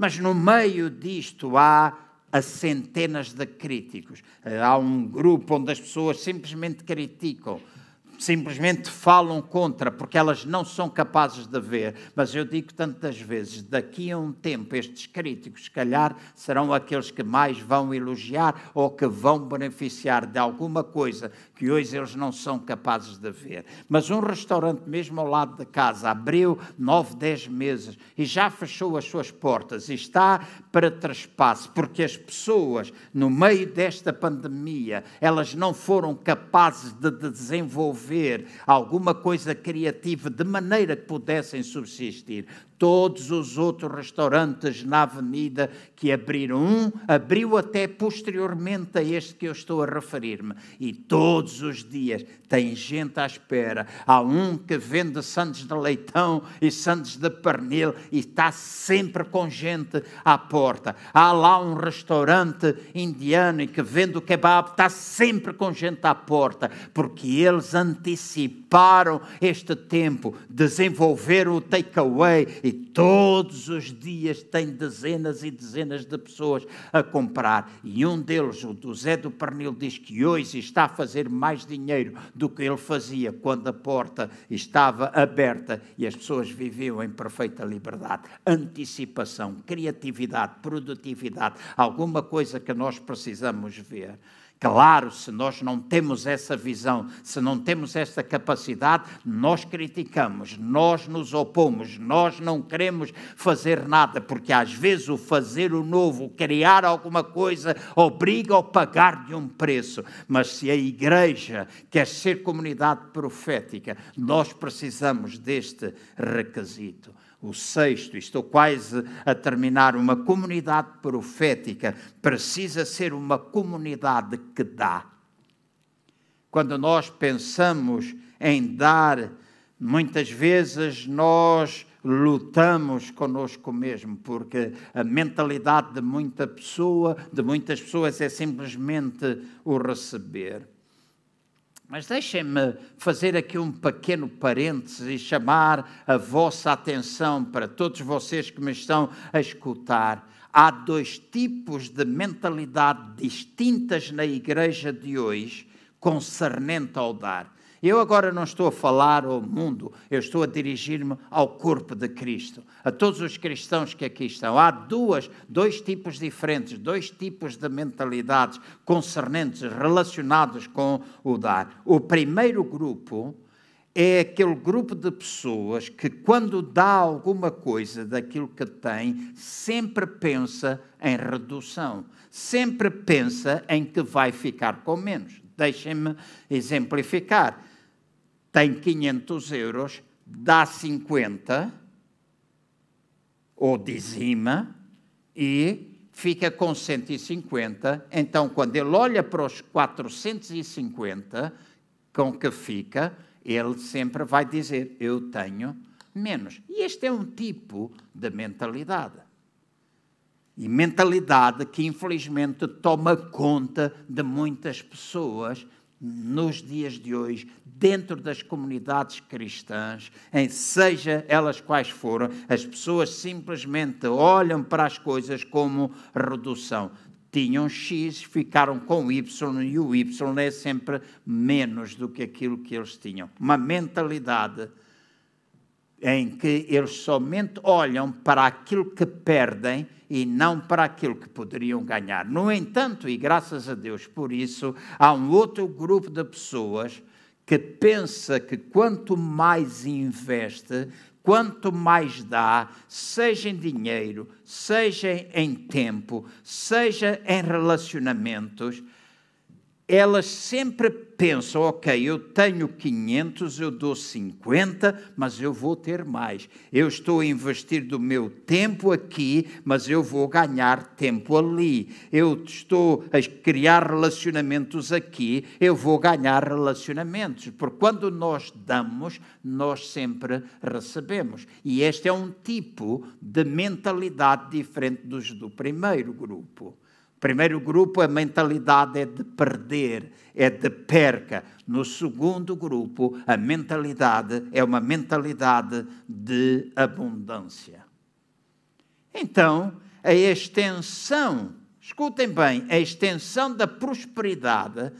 Mas no meio disto há a centenas de críticos. Há um grupo onde as pessoas simplesmente criticam simplesmente falam contra, porque elas não são capazes de ver. Mas eu digo tantas vezes: daqui a um tempo, estes críticos, se calhar, serão aqueles que mais vão elogiar ou que vão beneficiar de alguma coisa que hoje eles não são capazes de ver. Mas um restaurante, mesmo ao lado da casa, abriu nove, dez meses e já fechou as suas portas e está para traspasse, porque as pessoas, no meio desta pandemia, elas não foram capazes de desenvolver alguma coisa criativa de maneira que pudessem subsistir todos os outros restaurantes na avenida que abriram. Um abriu até posteriormente a este que eu estou a referir-me. E todos os dias tem gente à espera. Há um que vende sandes de leitão e sandes de pernil e está sempre com gente à porta. Há lá um restaurante indiano que vende o kebab, está sempre com gente à porta, porque eles anteciparam este tempo, desenvolveram o takeaway e todos os dias tem dezenas e dezenas de pessoas a comprar. E um deles, o do Zé do Pernil, diz que hoje está a fazer mais dinheiro do que ele fazia quando a porta estava aberta e as pessoas viviam em perfeita liberdade. Antecipação, criatividade, produtividade, alguma coisa que nós precisamos ver. Claro, se nós não temos essa visão, se não temos essa capacidade, nós criticamos, nós nos opomos, nós não queremos fazer nada, porque às vezes o fazer o novo, o criar alguma coisa, obriga a pagar de um preço. Mas se a igreja quer ser comunidade profética, nós precisamos deste requisito o sexto, estou quase a terminar, uma comunidade profética precisa ser uma comunidade que dá. Quando nós pensamos em dar, muitas vezes nós lutamos conosco mesmo, porque a mentalidade de muita pessoa, de muitas pessoas é simplesmente o receber. Mas deixem-me fazer aqui um pequeno parênteses e chamar a vossa atenção para todos vocês que me estão a escutar. Há dois tipos de mentalidade distintas na igreja de hoje concernente ao dar. Eu agora não estou a falar ao mundo, eu estou a dirigir-me ao corpo de Cristo, a todos os cristãos que aqui estão. Há duas, dois tipos diferentes, dois tipos de mentalidades concernentes, relacionados com o dar. O primeiro grupo é aquele grupo de pessoas que, quando dá alguma coisa daquilo que tem, sempre pensa em redução, sempre pensa em que vai ficar com menos. Deixem-me exemplificar tem 500 euros, dá 50, ou dizima, e fica com 150. Então, quando ele olha para os 450, com que fica, ele sempre vai dizer: Eu tenho menos. E este é um tipo de mentalidade. E mentalidade que, infelizmente, toma conta de muitas pessoas nos dias de hoje, dentro das comunidades cristãs, em seja elas quais forem, as pessoas simplesmente olham para as coisas como redução. Tinham X, ficaram com Y e o Y é sempre menos do que aquilo que eles tinham. Uma mentalidade em que eles somente olham para aquilo que perdem e não para aquilo que poderiam ganhar. No entanto, e graças a Deus por isso, há um outro grupo de pessoas que pensa que quanto mais investe, quanto mais dá, seja em dinheiro, seja em tempo, seja em relacionamentos, elas sempre pensam, ok, eu tenho 500, eu dou 50, mas eu vou ter mais. Eu estou a investir do meu tempo aqui, mas eu vou ganhar tempo ali. Eu estou a criar relacionamentos aqui, eu vou ganhar relacionamentos. Porque quando nós damos, nós sempre recebemos. E este é um tipo de mentalidade diferente dos do primeiro grupo. Primeiro grupo, a mentalidade é de perder, é de perca. No segundo grupo, a mentalidade é uma mentalidade de abundância. Então, a extensão, escutem bem, a extensão da prosperidade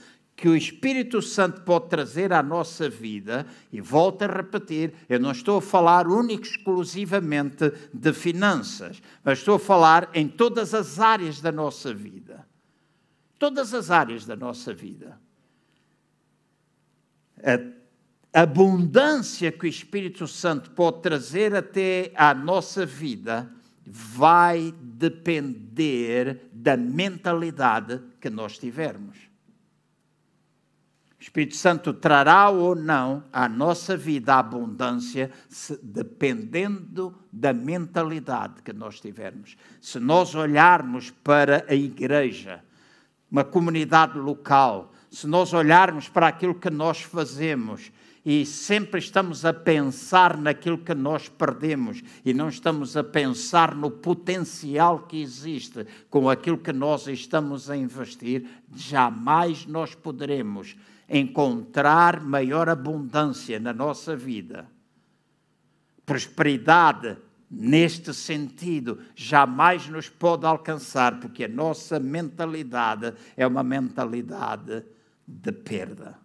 que o Espírito Santo pode trazer à nossa vida, e volto a repetir, eu não estou a falar único exclusivamente de finanças, mas estou a falar em todas as áreas da nossa vida. Todas as áreas da nossa vida. A abundância que o Espírito Santo pode trazer até à nossa vida vai depender da mentalidade que nós tivermos. O Espírito Santo trará ou não à nossa vida abundância, dependendo da mentalidade que nós tivermos. Se nós olharmos para a igreja, uma comunidade local, se nós olharmos para aquilo que nós fazemos e sempre estamos a pensar naquilo que nós perdemos e não estamos a pensar no potencial que existe com aquilo que nós estamos a investir, jamais nós poderemos encontrar maior abundância na nossa vida. Prosperidade, neste sentido, jamais nos pode alcançar, porque a nossa mentalidade é uma mentalidade de perda.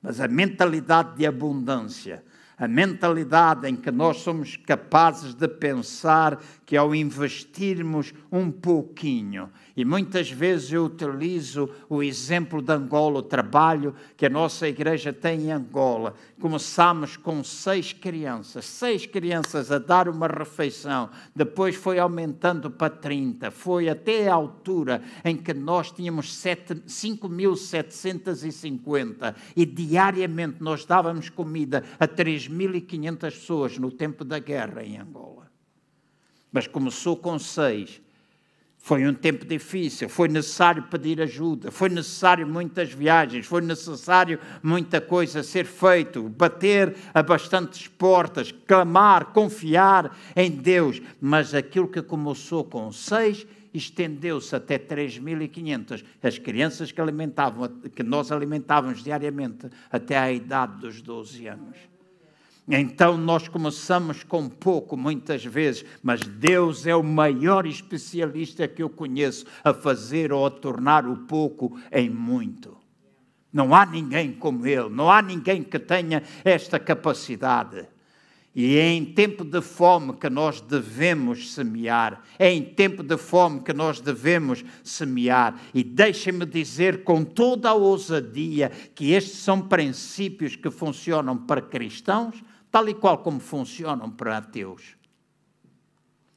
Mas a mentalidade de abundância, a mentalidade em que nós somos capazes de pensar que ao investirmos um pouquinho e muitas vezes eu utilizo o exemplo de Angola, o trabalho que a nossa igreja tem em Angola. Começámos com seis crianças, seis crianças a dar uma refeição, depois foi aumentando para 30, foi até a altura em que nós tínhamos 5.750 e diariamente nós dávamos comida a 3.500 pessoas no tempo da guerra em Angola. Mas começou com seis foi um tempo difícil, foi necessário pedir ajuda, foi necessário muitas viagens, foi necessário muita coisa ser feito, bater a bastantes portas, clamar, confiar em Deus. Mas aquilo que começou com seis estendeu-se até 3.500. As crianças que, alimentavam, que nós alimentávamos diariamente até à idade dos 12 anos. Então nós começamos com pouco, muitas vezes, mas Deus é o maior especialista que eu conheço a fazer ou a tornar o pouco em muito. Não há ninguém como ele, não há ninguém que tenha esta capacidade. E é em tempo de fome que nós devemos semear. É em tempo de fome que nós devemos semear. E deixem-me dizer com toda a ousadia que estes são princípios que funcionam para cristãos, tal e qual como funcionam para ateus.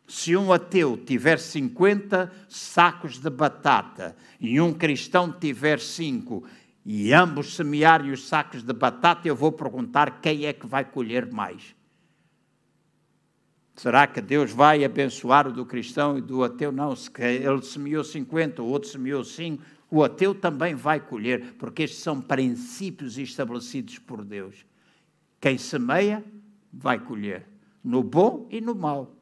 Se um ateu tiver 50 sacos de batata e um cristão tiver 5 e ambos semearem os sacos de batata, eu vou perguntar quem é que vai colher mais. Será que Deus vai abençoar o do cristão e do ateu? Não, se ele semeou 50, o outro semeou 5, o ateu também vai colher, porque estes são princípios estabelecidos por Deus. Quem semeia, vai colher, no bom e no mal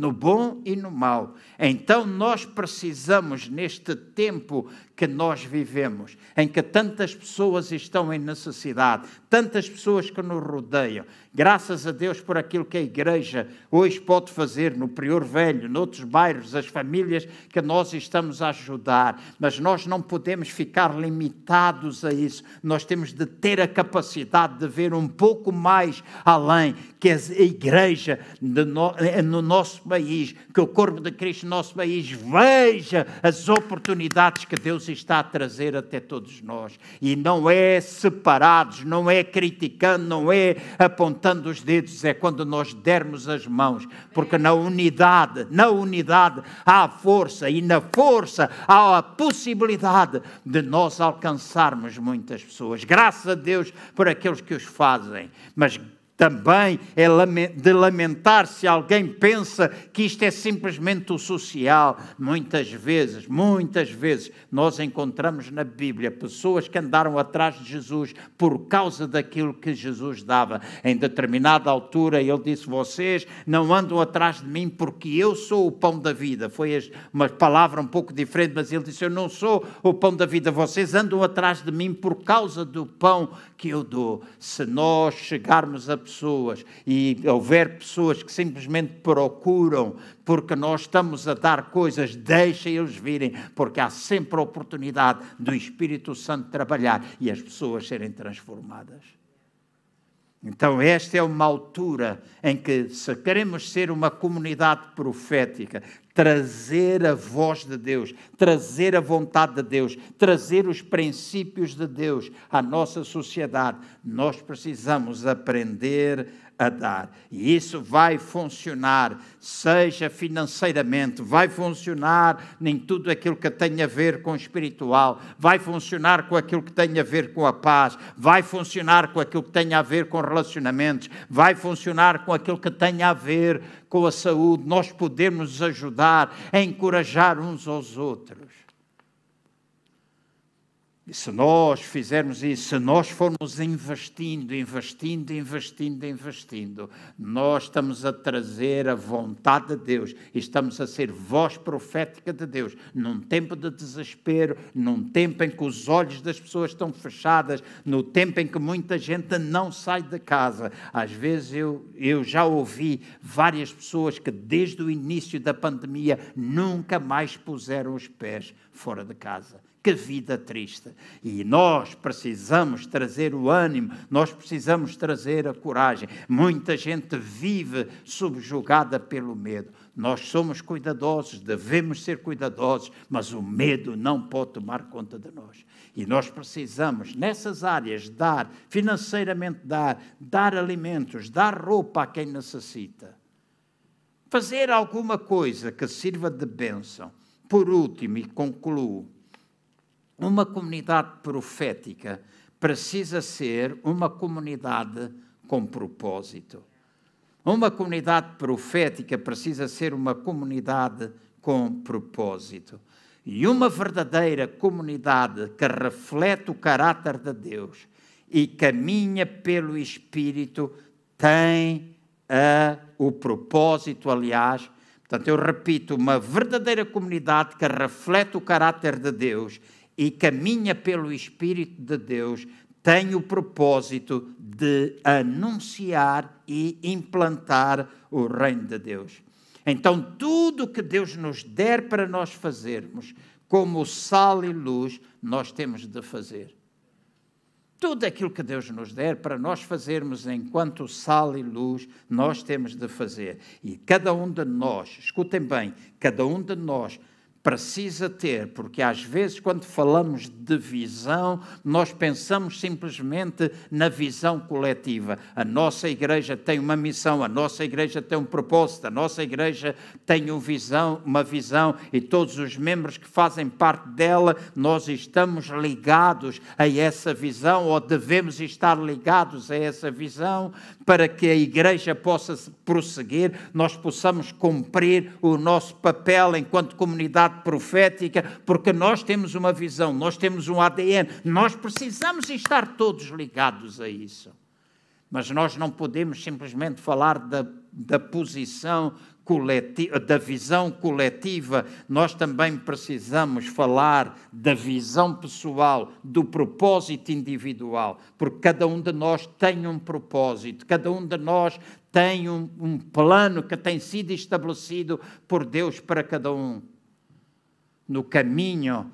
no bom e no mal. Então nós precisamos, neste tempo que nós vivemos, em que tantas pessoas estão em necessidade, tantas pessoas que nos rodeiam, graças a Deus por aquilo que a Igreja hoje pode fazer no Prior Velho, noutros bairros, as famílias que nós estamos a ajudar, mas nós não podemos ficar limitados a isso, nós temos de ter a capacidade de ver um pouco mais além, que a Igreja no nosso país, que o corpo de Cristo no nosso país veja as oportunidades que Deus está a trazer até todos nós. E não é separados, não é criticando, não é apontando os dedos, é quando nós dermos as mãos, porque na unidade, na unidade há força e na força há a possibilidade de nós alcançarmos muitas pessoas. Graças a Deus por aqueles que os fazem, mas também é de lamentar se alguém pensa que isto é simplesmente o social. Muitas vezes, muitas vezes, nós encontramos na Bíblia pessoas que andaram atrás de Jesus por causa daquilo que Jesus dava. Em determinada altura, ele disse: Vocês não andam atrás de mim porque eu sou o pão da vida. Foi uma palavra um pouco diferente, mas ele disse: Eu não sou o pão da vida. Vocês andam atrás de mim por causa do pão que eu dou. Se nós chegarmos a pessoas e houver pessoas que simplesmente procuram porque nós estamos a dar coisas, deixem eles virem, porque há sempre a oportunidade do Espírito Santo trabalhar e as pessoas serem transformadas. Então, esta é uma altura em que, se queremos ser uma comunidade profética, trazer a voz de Deus, trazer a vontade de Deus, trazer os princípios de Deus à nossa sociedade, nós precisamos aprender a dar. E isso vai funcionar, seja financeiramente, vai funcionar em tudo aquilo que tem a ver com o espiritual, vai funcionar com aquilo que tem a ver com a paz, vai funcionar com aquilo que tem a ver com relacionamentos, vai funcionar com aquilo que tem a ver com a saúde. Nós podemos ajudar a encorajar uns aos outros. E se nós fizermos isso, se nós formos investindo, investindo, investindo, investindo, nós estamos a trazer a vontade de Deus e estamos a ser voz profética de Deus num tempo de desespero, num tempo em que os olhos das pessoas estão fechadas, no tempo em que muita gente não sai de casa. Às vezes eu, eu já ouvi várias pessoas que desde o início da pandemia nunca mais puseram os pés fora de casa que vida triste. E nós precisamos trazer o ânimo, nós precisamos trazer a coragem. Muita gente vive subjugada pelo medo. Nós somos cuidadosos, devemos ser cuidadosos, mas o medo não pode tomar conta de nós. E nós precisamos, nessas áreas, dar, financeiramente dar, dar alimentos, dar roupa a quem necessita. Fazer alguma coisa que sirva de bênção. Por último, e concluo, uma comunidade profética precisa ser uma comunidade com propósito. Uma comunidade profética precisa ser uma comunidade com propósito. E uma verdadeira comunidade que reflete o caráter de Deus e caminha pelo Espírito tem a, o propósito, aliás. Portanto, eu repito, uma verdadeira comunidade que reflete o caráter de Deus e caminha pelo Espírito de Deus tem o propósito de anunciar e implantar o reino de Deus. Então, tudo que Deus nos der para nós fazermos, como sal e luz, nós temos de fazer. tudo aquilo que Deus nos der para nós fazermos enquanto sal e luz, nós temos de fazer. E cada um de nós, escutem bem, cada um de nós precisa ter, porque às vezes, quando falamos de visão, nós pensamos simplesmente na visão coletiva. A nossa igreja tem uma missão, a nossa igreja tem um propósito, a nossa igreja tem uma visão, uma visão e todos os membros que fazem parte dela, nós estamos ligados a essa visão ou devemos estar ligados a essa visão para que a igreja possa prosseguir, nós possamos cumprir o nosso papel enquanto comunidade profética, porque nós temos uma visão, nós temos um ADN, nós precisamos estar todos ligados a isso. Mas nós não podemos simplesmente falar da, da posição coletiva, da visão coletiva, nós também precisamos falar da visão pessoal, do propósito individual, porque cada um de nós tem um propósito, cada um de nós tem um, um plano que tem sido estabelecido por Deus para cada um no caminho,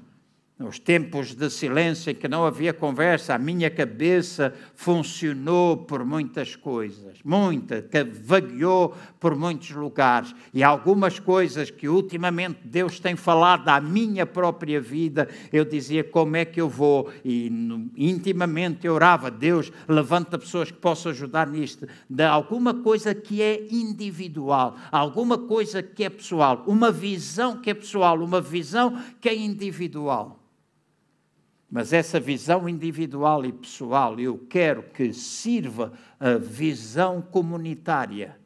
nos tempos de silêncio em que não havia conversa, a minha cabeça funcionou por muitas coisas, muita, que vagueou por muitos lugares. E algumas coisas que ultimamente Deus tem falado à minha própria vida, eu dizia como é que eu vou. E intimamente eu orava, Deus, levanta pessoas que possam ajudar nisto. De alguma coisa que é individual, alguma coisa que é pessoal, uma visão que é pessoal, uma visão que é individual. Mas essa visão individual e pessoal, eu quero que sirva a visão comunitária,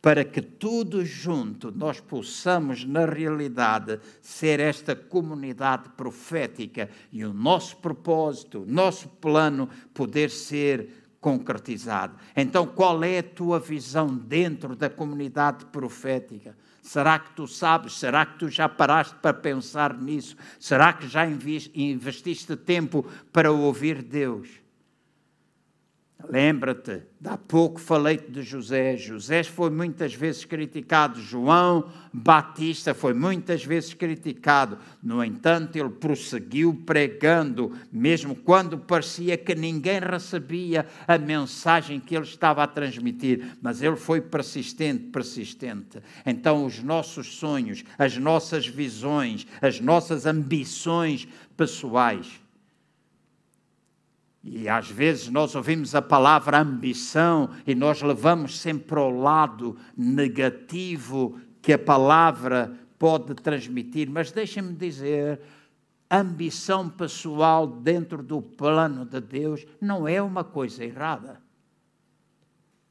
para que todos juntos nós possamos, na realidade, ser esta comunidade profética e o nosso propósito, o nosso plano poder ser concretizado. Então, qual é a tua visão dentro da comunidade profética? Será que tu sabes? Será que tu já paraste para pensar nisso? Será que já investiste tempo para ouvir Deus? Lembra-te, há pouco falei-te de José. José foi muitas vezes criticado. João Batista foi muitas vezes criticado. No entanto, ele prosseguiu pregando, mesmo quando parecia que ninguém recebia a mensagem que ele estava a transmitir. Mas ele foi persistente, persistente. Então, os nossos sonhos, as nossas visões, as nossas ambições pessoais e às vezes nós ouvimos a palavra ambição e nós levamos sempre ao lado negativo que a palavra pode transmitir, mas deixem-me dizer, ambição pessoal dentro do plano de Deus não é uma coisa errada.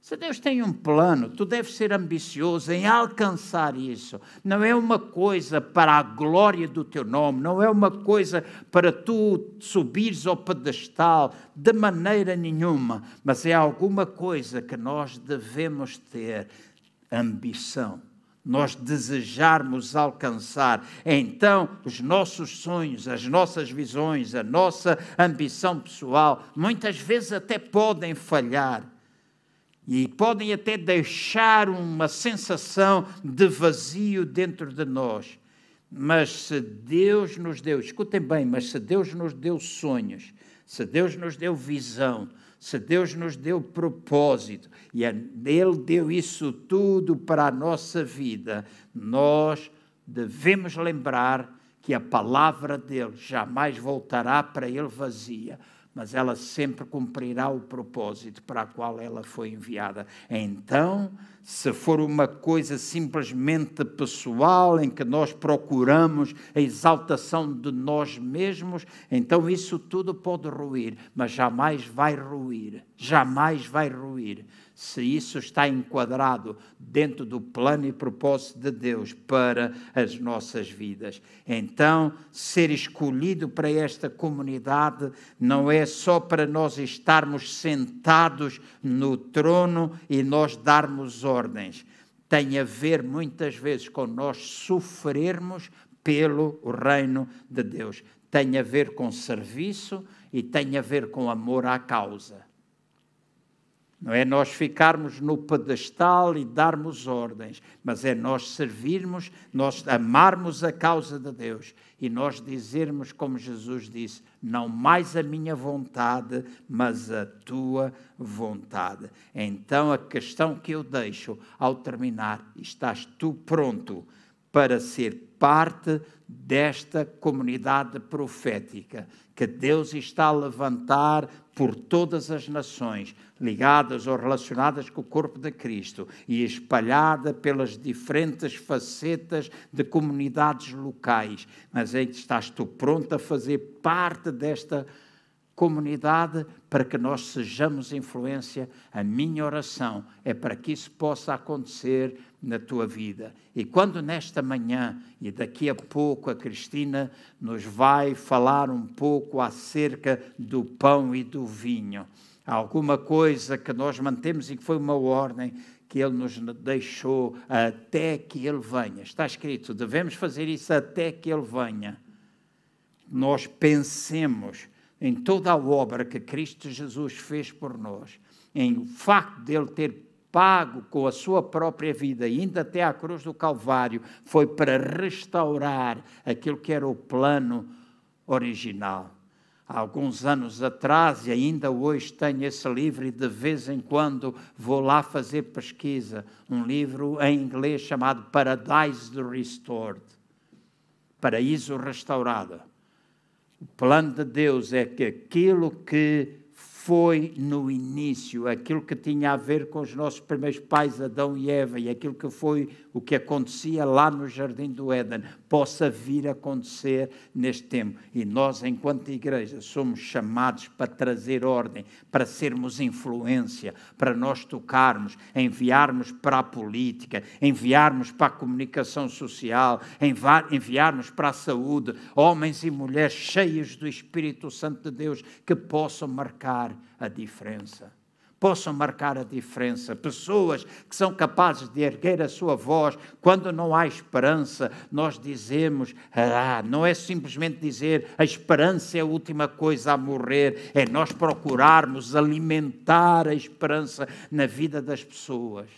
Se Deus tem um plano, tu deves ser ambicioso em alcançar isso. Não é uma coisa para a glória do teu nome, não é uma coisa para tu subires ao pedestal, de maneira nenhuma, mas é alguma coisa que nós devemos ter ambição nós desejarmos alcançar. Então, os nossos sonhos, as nossas visões, a nossa ambição pessoal, muitas vezes até podem falhar e podem até deixar uma sensação de vazio dentro de nós. Mas se Deus nos deu, escutem bem, mas se Deus nos deu sonhos, se Deus nos deu visão, se Deus nos deu propósito e Ele deu isso tudo para a nossa vida, nós devemos lembrar que a palavra dele jamais voltará para ele vazia mas ela sempre cumprirá o propósito para o qual ela foi enviada. Então, se for uma coisa simplesmente pessoal, em que nós procuramos a exaltação de nós mesmos, então isso tudo pode ruir, mas jamais vai ruir, jamais vai ruir se isso está enquadrado dentro do plano e propósito de Deus para as nossas vidas. Então, ser escolhido para esta comunidade não é só para nós estarmos sentados no trono e nós darmos ordens. Tem a ver muitas vezes com nós sofrermos pelo reino de Deus. Tem a ver com serviço e tem a ver com amor à causa. Não é nós ficarmos no pedestal e darmos ordens, mas é nós servirmos, nós amarmos a causa de Deus e nós dizermos, como Jesus disse: não mais a minha vontade, mas a tua vontade. Então a questão que eu deixo ao terminar: estás tu pronto para ser parte desta comunidade profética que Deus está a levantar por todas as nações, ligadas ou relacionadas com o corpo de Cristo e espalhada pelas diferentes facetas de comunidades locais. Mas aí estás tu pronto a fazer parte desta comunidade para que nós sejamos influência. A minha oração é para que isso possa acontecer na tua vida. E quando nesta manhã e daqui a pouco a Cristina nos vai falar um pouco acerca do pão e do vinho, alguma coisa que nós mantemos e que foi uma ordem que ele nos deixou até que ele venha. Está escrito, devemos fazer isso até que ele venha. Nós pensemos em toda a obra que Cristo Jesus fez por nós, em o facto dele ter pago com a sua própria vida, ainda até à cruz do Calvário, foi para restaurar aquilo que era o plano original. Há alguns anos atrás, e ainda hoje tenho esse livro, e de vez em quando vou lá fazer pesquisa. Um livro em inglês chamado Paradise Restored Paraíso Restaurado. O plano de Deus é que aquilo que foi no início, aquilo que tinha a ver com os nossos primeiros pais, Adão e Eva, e aquilo que foi o que acontecia lá no Jardim do Éden, possa vir a acontecer neste tempo. E nós, enquanto igreja, somos chamados para trazer ordem, para sermos influência, para nós tocarmos, enviarmos para a política, enviarmos para a comunicação social, enviarmos para a saúde, homens e mulheres cheios do Espírito Santo de Deus que possam marcar a diferença. Possam marcar a diferença. Pessoas que são capazes de erguer a sua voz quando não há esperança. Nós dizemos, ah, não é simplesmente dizer a esperança é a última coisa a morrer, é nós procurarmos alimentar a esperança na vida das pessoas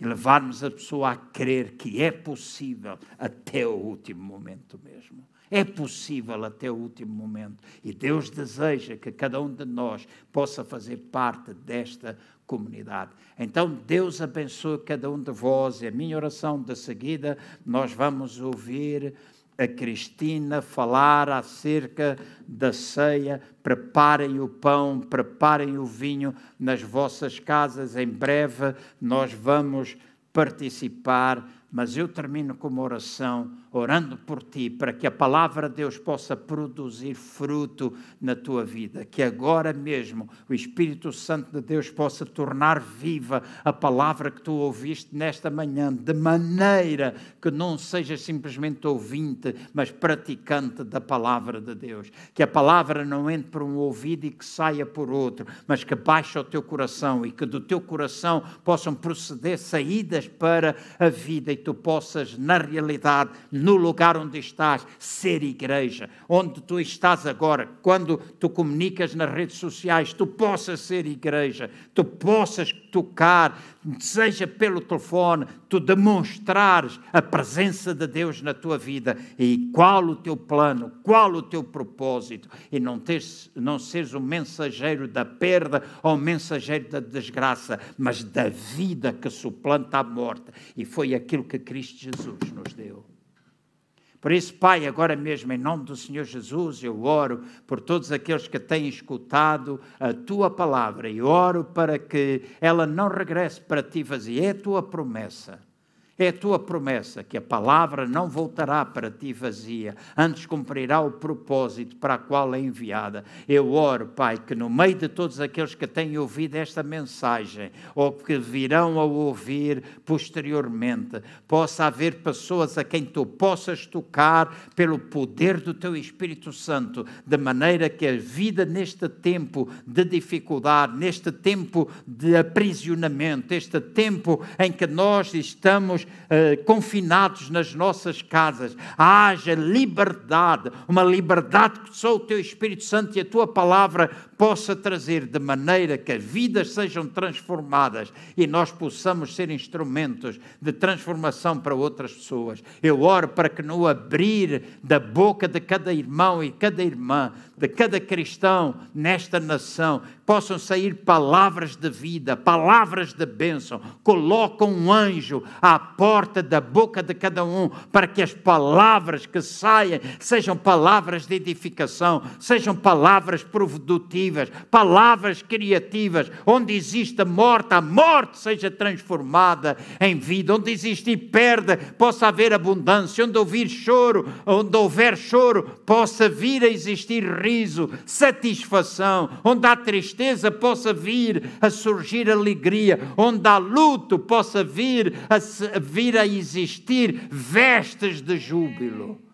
e levarmos a pessoa a crer que é possível até o último momento mesmo. É possível até o último momento. E Deus deseja que cada um de nós possa fazer parte desta comunidade. Então, Deus abençoe cada um de vós. E a minha oração de seguida, nós vamos ouvir a Cristina falar acerca da ceia. Preparem o pão, preparem o vinho nas vossas casas. Em breve nós vamos participar. Mas eu termino com uma oração orando por ti, para que a palavra de Deus possa produzir fruto na tua vida, que agora mesmo o Espírito Santo de Deus possa tornar viva a palavra que tu ouviste nesta manhã, de maneira que não sejas simplesmente ouvinte, mas praticante da palavra de Deus. Que a palavra não entre por um ouvido e que saia por outro, mas que baixe ao teu coração e que do teu coração possam proceder saídas para a vida e tu possas, na realidade, no lugar onde estás, ser igreja. Onde tu estás agora, quando tu comunicas nas redes sociais, tu possas ser igreja, tu possas tocar, seja pelo telefone, tu demonstrares a presença de Deus na tua vida e qual o teu plano, qual o teu propósito, e não, teres, não seres o mensageiro da perda ou o mensageiro da desgraça, mas da vida que suplanta a morte. E foi aquilo que Cristo Jesus nos deu. Por isso, Pai, agora mesmo, em nome do Senhor Jesus, eu oro por todos aqueles que têm escutado a tua palavra e oro para que ela não regresse para ti vazia. É a tua promessa. É a tua promessa que a palavra não voltará para ti vazia, antes cumprirá o propósito para o qual é enviada. Eu oro, Pai, que no meio de todos aqueles que têm ouvido esta mensagem, ou que virão a ouvir posteriormente, possa haver pessoas a quem tu possas tocar pelo poder do teu Espírito Santo, de maneira que a vida neste tempo de dificuldade, neste tempo de aprisionamento, este tempo em que nós estamos uh, confinados nas nossas casas, haja liberdade, uma liberdade que só o Teu Espírito Santo e a Tua palavra possa trazer, de maneira que as vidas sejam transformadas e nós possamos ser instrumentos de transformação para outras pessoas. Eu oro para que no abrir da boca de cada irmão e cada irmã, de cada cristão nesta nação, possam sair palavras de vida, palavras de bênção. Coloca um anjo à porta da boca de cada um, para que as palavras que saiam sejam palavras de edificação, sejam palavras produtivas, palavras criativas. Onde existe a morte, a morte seja transformada em vida. Onde existe perda, possa haver abundância. Onde houver choro, onde houver choro, possa vir a existir riso, satisfação. Onde há tristeza, tristeza possa vir a surgir alegria, onde há luto possa vir a, vir a existir vestes de júbilo.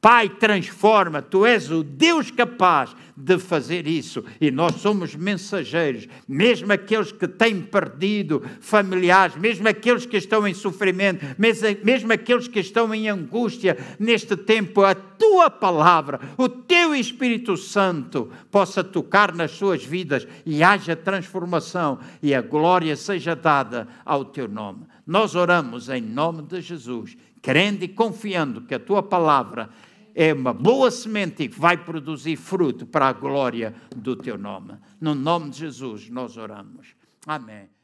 Pai, transforma, tu és o Deus capaz de fazer isso e nós somos mensageiros, mesmo aqueles que têm perdido familiares, mesmo aqueles que estão em sofrimento, mesmo aqueles que estão em angústia neste tempo, a tua palavra, o teu Espírito Santo possa tocar nas suas vidas e haja transformação e a glória seja dada ao teu nome. Nós oramos em nome de Jesus, crendo e confiando que a tua palavra é uma boa semente que vai produzir fruto para a glória do teu nome. No nome de Jesus nós oramos. Amém.